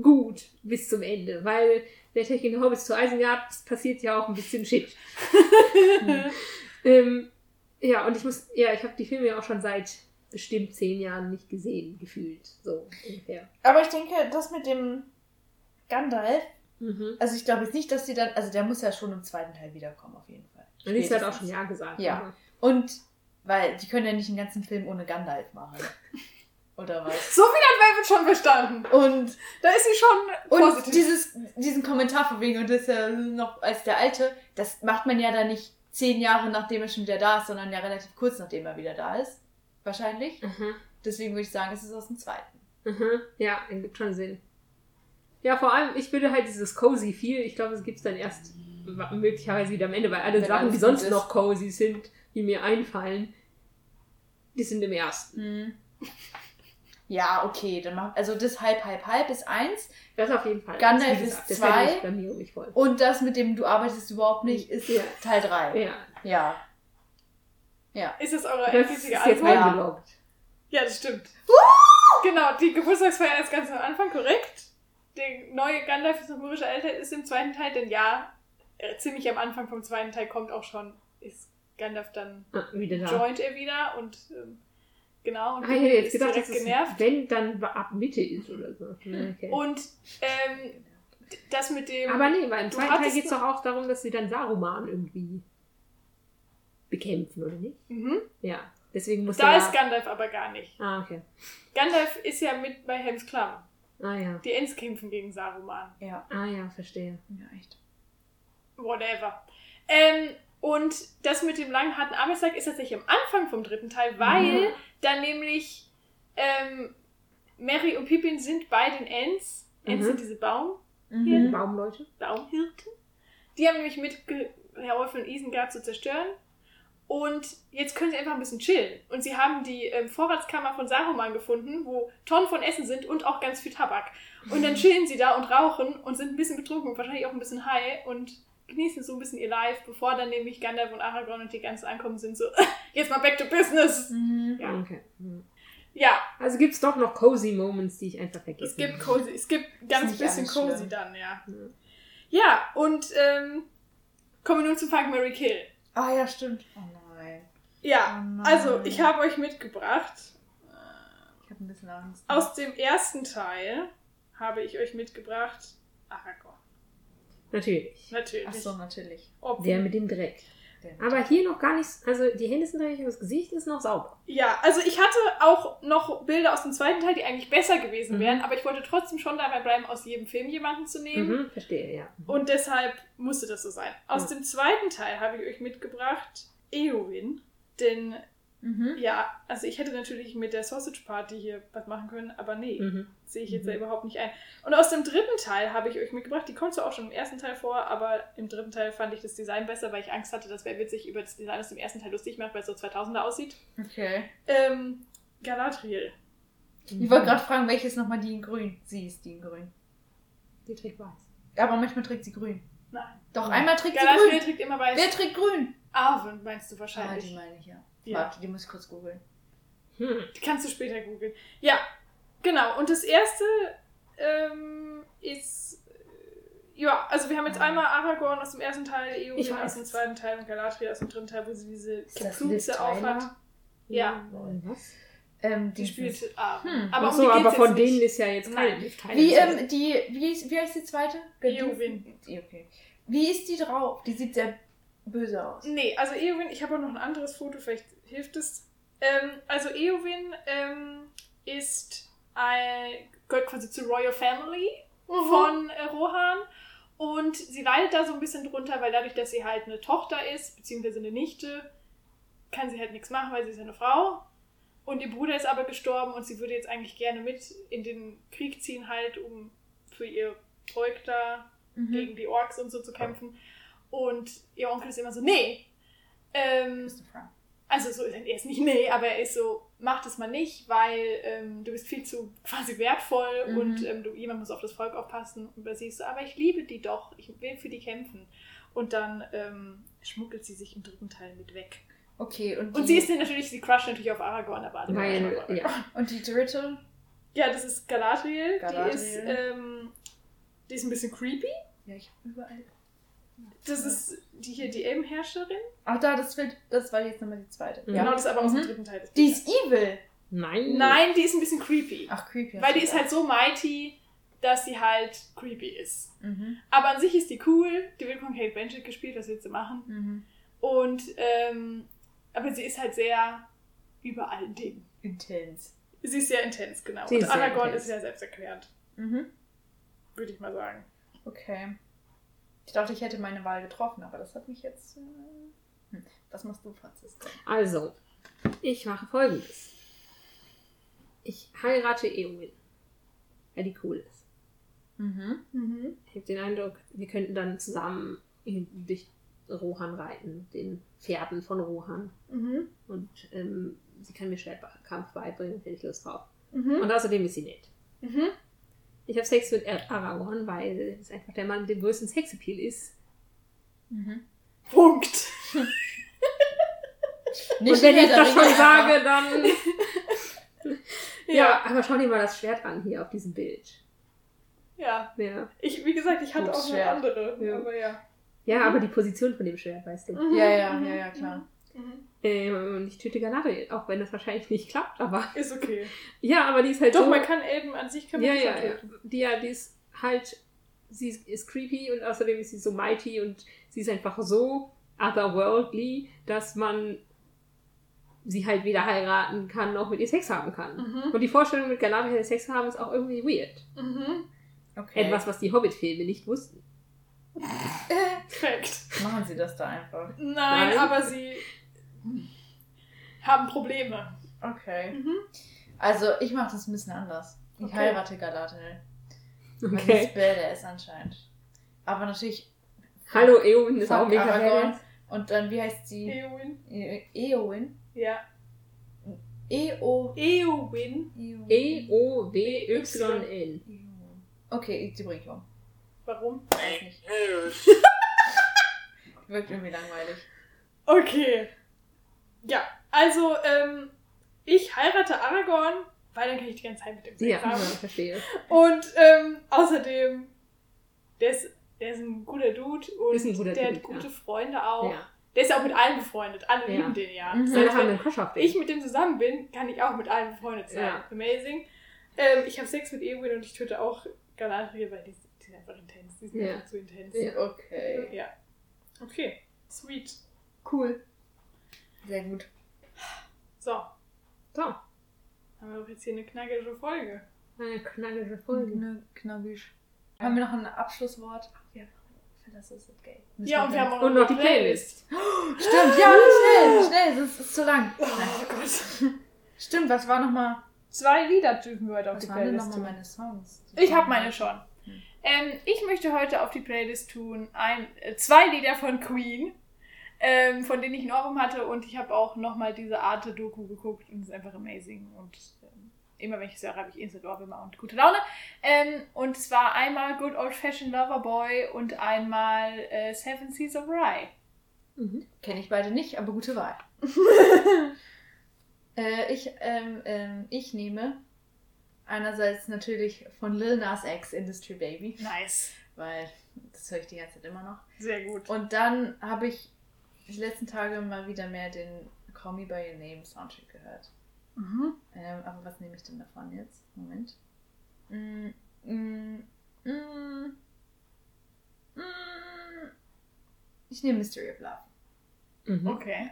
gut bis zum Ende? Weil der Technik Hobbits zu Eisengard passiert ja auch ein bisschen Shit. ähm, ja, und ich muss, ja, ich habe die Filme ja auch schon seit bestimmt zehn Jahren nicht gesehen, gefühlt. So ungefähr. Aber ich denke, das mit dem Gandalf, Mhm. also ich glaube jetzt nicht, dass die dann, also der muss ja schon im zweiten Teil wiederkommen, auf jeden Fall. Und ich hat auch schon Ja gesagt. Ja. aber- Und, weil die können ja nicht einen ganzen Film ohne Gandalf machen. Oder was? So viel hat Velvet schon verstanden. Und, Da ist sie schon und positiv. dieses, diesen Kommentar von wegen, und das ist ja noch als der Alte, das macht man ja dann nicht zehn Jahre nachdem er schon wieder da ist, sondern ja relativ kurz nachdem er wieder da ist. Wahrscheinlich. Mhm. Deswegen würde ich sagen, es ist aus dem zweiten. Mhm. Ja, ergibt schon Sinn. Ja, vor allem, ich würde halt dieses cozy viel, ich glaube, es gibt es dann erst möglicherweise wieder am Ende, weil alle Wenn Sachen, die sonst ist. noch cozy sind, die mir einfallen, die sind im ersten. Hm. Ja, okay, dann mach, also das halb, halb, halb ist eins. Das auf jeden Fall. Gandalf ist zwei. Und das mit dem du arbeitest überhaupt nicht ist Ja. Teil 3. Ja, Ja. Ja. Ist das eure das ist jetzt Antwort? Ja. eingeloggt. Ja, das stimmt. Genau, die Geburtstagsfeier ist ganz am Anfang, korrekt. Der neue Gandalf ist noch mürrischer älter ist im zweiten Teil, denn ja, äh, ziemlich am Anfang vom zweiten Teil kommt auch schon, ist Gandalf dann, Ah, wieder da. joint er wieder und ähm, genau, und Ah, hätte jetzt ist gedacht, direkt dass es, genervt. wenn, dann ab Mitte ist oder so. Ja, Okay. Und ähm, das mit dem. Aber nee, weil im zweiten Teil geht es doch auch darum, dass sie dann Saruman irgendwie bekämpfen, oder nicht? Mhm. Ja, deswegen muss Da ist Gandalf aber gar nicht. Ah, okay. Gandalf ist ja mit bei Helms Klamm. Ah ja. Die Ents kämpfen gegen Saruman. Ja. Ah ja, verstehe. Ja, echt. Whatever. Ähm, und das mit dem langen harten Arbeitstag ist tatsächlich am Anfang vom dritten Teil, weil Mhm. dann nämlich ähm, Mary und Pippin sind bei den Ents. Ents Mhm. sind diese Baum, Mhm. Baumleute? Baumhirten. Die haben nämlich mitgeholfen, Isengard zu zerstören. Und jetzt können sie einfach ein bisschen chillen. Und sie haben die ähm, Vorratskammer von Saruman gefunden, wo Tonnen von Essen sind und auch ganz viel Tabak. Und dann chillen sie da und rauchen und sind ein bisschen betrunken und wahrscheinlich auch ein bisschen high und genießen so ein bisschen ihr Life, bevor dann nämlich Gandalf und Aragorn und die ganzen ankommen sind, so, jetzt mal back to business. Mhm. Ja. Okay. Hm. Ja, Also gibt es doch noch cozy Moments, die ich einfach vergesse. es gibt cozy, es gibt ganz bisschen cozy schlimm. dann, ja. Ja. Ja, und ähm, kommen wir nun zu Funk Mary Kill. Ah ja, stimmt. Oh nein. Ja, Oh nein. also ich habe euch mitgebracht. Ich habe ein bisschen Angst. Aus dem ersten Teil habe ich euch mitgebracht Aragorn. Natürlich. Natürlich. Ach so, natürlich. Ob- Der mit dem Dreck. Der- Aber hier noch gar nichts. Also die Hände sind dreckig, aber das Gesicht ist noch sauber. Ja, also ich hatte auch noch Bilder aus dem zweiten Teil, die eigentlich besser gewesen Mhm. wären, aber ich wollte trotzdem schon dabei bleiben, aus jedem Film jemanden zu nehmen. Mhm, verstehe, ja. Und deshalb musste das so sein. Aus dem zweiten Teil habe ich euch mitgebracht Eowyn. Denn, Mhm. ja, also ich hätte natürlich mit der Sausage Party hier was machen können, aber nee, Mhm. sehe ich jetzt Mhm. ja überhaupt nicht ein. Und aus dem dritten Teil habe ich euch mitgebracht, die kommt zwar auch schon im ersten Teil vor, aber im dritten Teil fand ich das Design besser, weil ich Angst hatte, dass wer witzig über das Design aus dem ersten Teil lustig macht, weil es so 2000er aussieht. Okay. Ähm, Galadriel. Ich wollte gerade fragen, welches nochmal die in grün? Sie ist die in grün. Die trägt weiß. Aber manchmal trägt sie grün. Nein. Doch, Ja. einmal trägt sie Galadriel grün. trägt immer weiß. Wer trägt grün? Arwen meinst du Ah, wahrscheinlich. die meine ich, ja. Ja. Warte, die muss ich kurz googeln. Hm. Die kannst du später googeln. Ja, genau. Und das erste ähm, ist. äh, Ja, also wir haben jetzt Ah. einmal Aragorn aus dem ersten Teil, Eowyn aus dem zweiten Teil und Galadriel aus dem dritten Teil, wo sie diese Kapuze aufhat. Ja. Was? Ähm, Die die spielt Arwen. Hm. Aber Achso, um die aber von denen nicht. ist ja jetzt keine. Wie, ähm, die, wie, ist, wie heißt die zweite? Eowyn. Okay. Wie ist die drauf? Die sieht sehr böse aus. Nee, also Eowyn, ich habe auch noch ein anderes Foto, vielleicht hilft es. Ähm, also Eowyn ähm, ist ein, gehört quasi zur Royal Family von äh, Rohan und sie leidet da so ein bisschen drunter, weil dadurch, dass sie halt eine Tochter ist, beziehungsweise eine Nichte, kann sie halt nichts machen, weil sie ist ja eine Frau. Und ihr Bruder ist aber gestorben und sie würde jetzt eigentlich gerne mit in den Krieg ziehen, halt, um für ihr Volk da Mhm. gegen die Orks und so zu kämpfen. Und ihr Onkel ist immer so, nee. Ähm, Mr. Frank. Also so ist er, ist nicht nee, aber er ist so, mach das mal nicht, weil ähm, du bist viel zu quasi wertvoll Mhm. und ähm, du, jemand muss auf das Volk aufpassen. Und da siehst du, aber ich liebe die doch, ich will für die kämpfen. Und dann ähm, schmuggelt sie sich im dritten Teil mit weg. Okay, und die, Und sie ist natürlich, sie crusht natürlich auf Aragorn, aber Weil, ja. und die dritte? Ja, das ist Galadriel. Galadriel. Die ist, ähm, die ist ein bisschen creepy. Ja, ich habe überall. Das ist die hier, die Elbenherrscherin. Ach da, das, wird, das war jetzt nochmal die zweite. Mhm. Genau, das ist aber aus dem Mhm. dritten Teil. des Die ist evil. Nein. Nein, die ist ein bisschen creepy. Ach, creepy. weil die ist halt so mighty, dass sie halt creepy ist. Mhm. Aber an sich ist die cool. Die wird von Kate Blanchett gespielt, was willst du machen? Mhm. Und, ähm, aber sie ist halt sehr über allen Dingen. Intens. Sie ist sehr intens, genau. Sie Und Aragorn ist sehr selbsterklärend, Mhm. würde ich mal sagen. Okay. Ich dachte, ich hätte meine Wahl getroffen, aber das hat mich jetzt. Äh... Hm. Was machst du, Franziska? Also, ich mache folgendes. Ich heirate Eowyn. Weil die cool ist. Mhm. Mhm. Ich habe den Eindruck, wir könnten dann zusammen durch Rohan reiten, den Pferden von Rohan. Mhm. Und ähm, sie kann mir Schwertkampf beibringen, hätte ich Lust drauf. Mhm. Und außerdem ist sie nett. Mhm. Ich habe Sex mit Ar- Aragorn, weil es einfach der Mann mit dem größten Sexappeal ist. Mhm. Punkt. Und wenn ich das schon sage, dann. ja. Ja. aber schau dir mal das Schwert an hier auf diesem Bild. Ja. Ja, Ich, wie gesagt, ich hatte Gutes auch noch Schwert. andere. Ja. Aber ja. ja aber die Position von dem Schwert, weißt du. Mhm. Ja, ja, Mhm. ja, ja, klar. Mhm. Ähm, und ich töte Galadriel, auch wenn das wahrscheinlich nicht klappt, aber. Ist okay. Ja, aber die ist halt Doch, so. man kann Elben an sich kann man ja, die ja, schon ja. töten. Die, ja, die ist halt. Sie ist, ist creepy und außerdem ist sie so mighty und sie ist einfach so otherworldly, dass man sie halt wieder heiraten kann, noch mit ihr Sex haben kann. Mhm. Und die Vorstellung, mit Galadriel Sex zu haben, ist auch irgendwie weird. Mhm. Okay. Etwas, was die Hobbit-Filme nicht wussten. Perfekt. Machen Sie das da einfach. Nein, Nein. aber sie haben Probleme. Okay. Mhm. Also, ich mache das ein bisschen anders. Ich Okay. heirate Galadriel. Weil die Okay. ist badass anscheinend. Aber natürlich. Hallo, Eowyn ist auch mega Aragorn. badass. Und dann, wie heißt sie? Eowyn. E- Eowyn? Ja. E-O. Eowyn. Eowyn. Okay, die bringe ich um. Warum? Weiß nicht. Wirkt irgendwie langweilig. Okay. Ja, also, ähm, ich heirate Aragorn, weil dann kann ich die ganze Zeit mit dem Sex Ja, ja, haben. ich verstehe. Und ähm, außerdem, der ist, der ist ein guter Dude und guter der Dude, hat gute ja. Freunde auch. Ja. Der ist ja auch mit allen befreundet. Alle Ja. lieben den ja. Mhm. Das heißt, wenn ich mit dem zusammen bin, kann ich auch mit allen befreundet sein. Ja. Amazing. Ähm, ich habe Sex mit Eowyn und ich töte auch Galadriel, weil die, die sind einfach intens. Die sind Ja. einfach zu intens. Ja. Okay. ja. Okay. Sweet. Cool. Sehr gut. So. So, Haben wir doch jetzt hier eine knackige Folge. eine knackige Folge. Kn Knabbisch. Haben wir noch ein Abschlusswort? Ach, ja. Für das ist. Müssen Ja, und wir haben auch Und noch die Playlist. Stimmt, ja, schnell, schnell, das ist zu lang. Oh Gott. Stimmt, was war nochmal? Zwei Lieder dürfen wir heute auf Was die waren denn Playlist nochmal tun. meine Songs? Ich habe meine schon. Hm. Ähm, ich möchte heute auf die Playlist tun ein, äh, zwei Lieder von Queen, ähm, von denen ich ein Ohrwurm hatte und ich habe auch nochmal diese Arte-Doku geguckt und es ist einfach amazing und ähm, immer wenn ich es höre, habe ich instant Ohrwürmer und gute Laune. Ähm, und es war einmal Good Old Fashioned Lover Boy und einmal äh, Seven Seas of Rye. Mhm. Kenne ich beide nicht, aber gute Wahl. äh, ich, ähm, ähm, ich nehme einerseits natürlich von Lil Nas X Industry Baby, Nice. weil das höre ich die ganze Zeit immer noch. Sehr gut. Und dann habe ich die letzten Tage mal wieder mehr den Call Me By Your Name Soundtrack gehört. Mhm. Ähm, aber was nehme ich denn davon jetzt? Moment. Mm, mm, mm, mm. Ich nehme Mystery of Love. Mhm. Okay.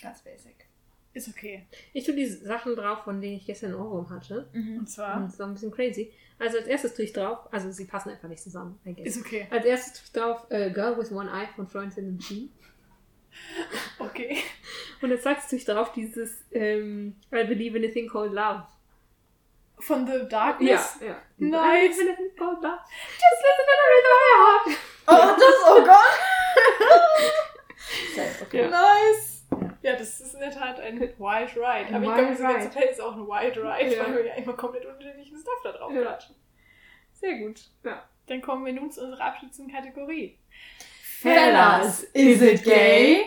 Ganz basic. Ist okay. Ich tue die Sachen drauf, von denen ich gestern einen Ohrwurm hatte. Und zwar. Und so ein bisschen crazy. Also als erstes tue ich drauf, also sie passen einfach nicht zusammen, I guess. Ist okay. Als erstes tue ich drauf äh, Girl with One Eye von Florence and the Machine. Okay. Und jetzt sagst du dich darauf, dieses ähm, I believe in a thing called love. Von The Darkness? Ja, ja. Nice. I believe in a thing called love. Just listen to the rhythm of my heart. Oh, das, oh Gott. okay. Nice. Ja, das ist in der Tat ein Wild Ride. Aber wild ich glaube, das ganze Feld ist auch ein Wild Ride, ja. weil wir ja immer komplett unterschiedlichen Stuff da drauf ja. Klatschen. Sehr gut. Ja. Dann kommen wir nun zu unserer abschließenden Kategorie. Fellas, is it gay?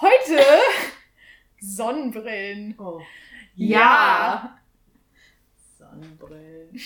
Heute Sonnenbrillen. Oh. Ja. ja. Sonnenbrillen.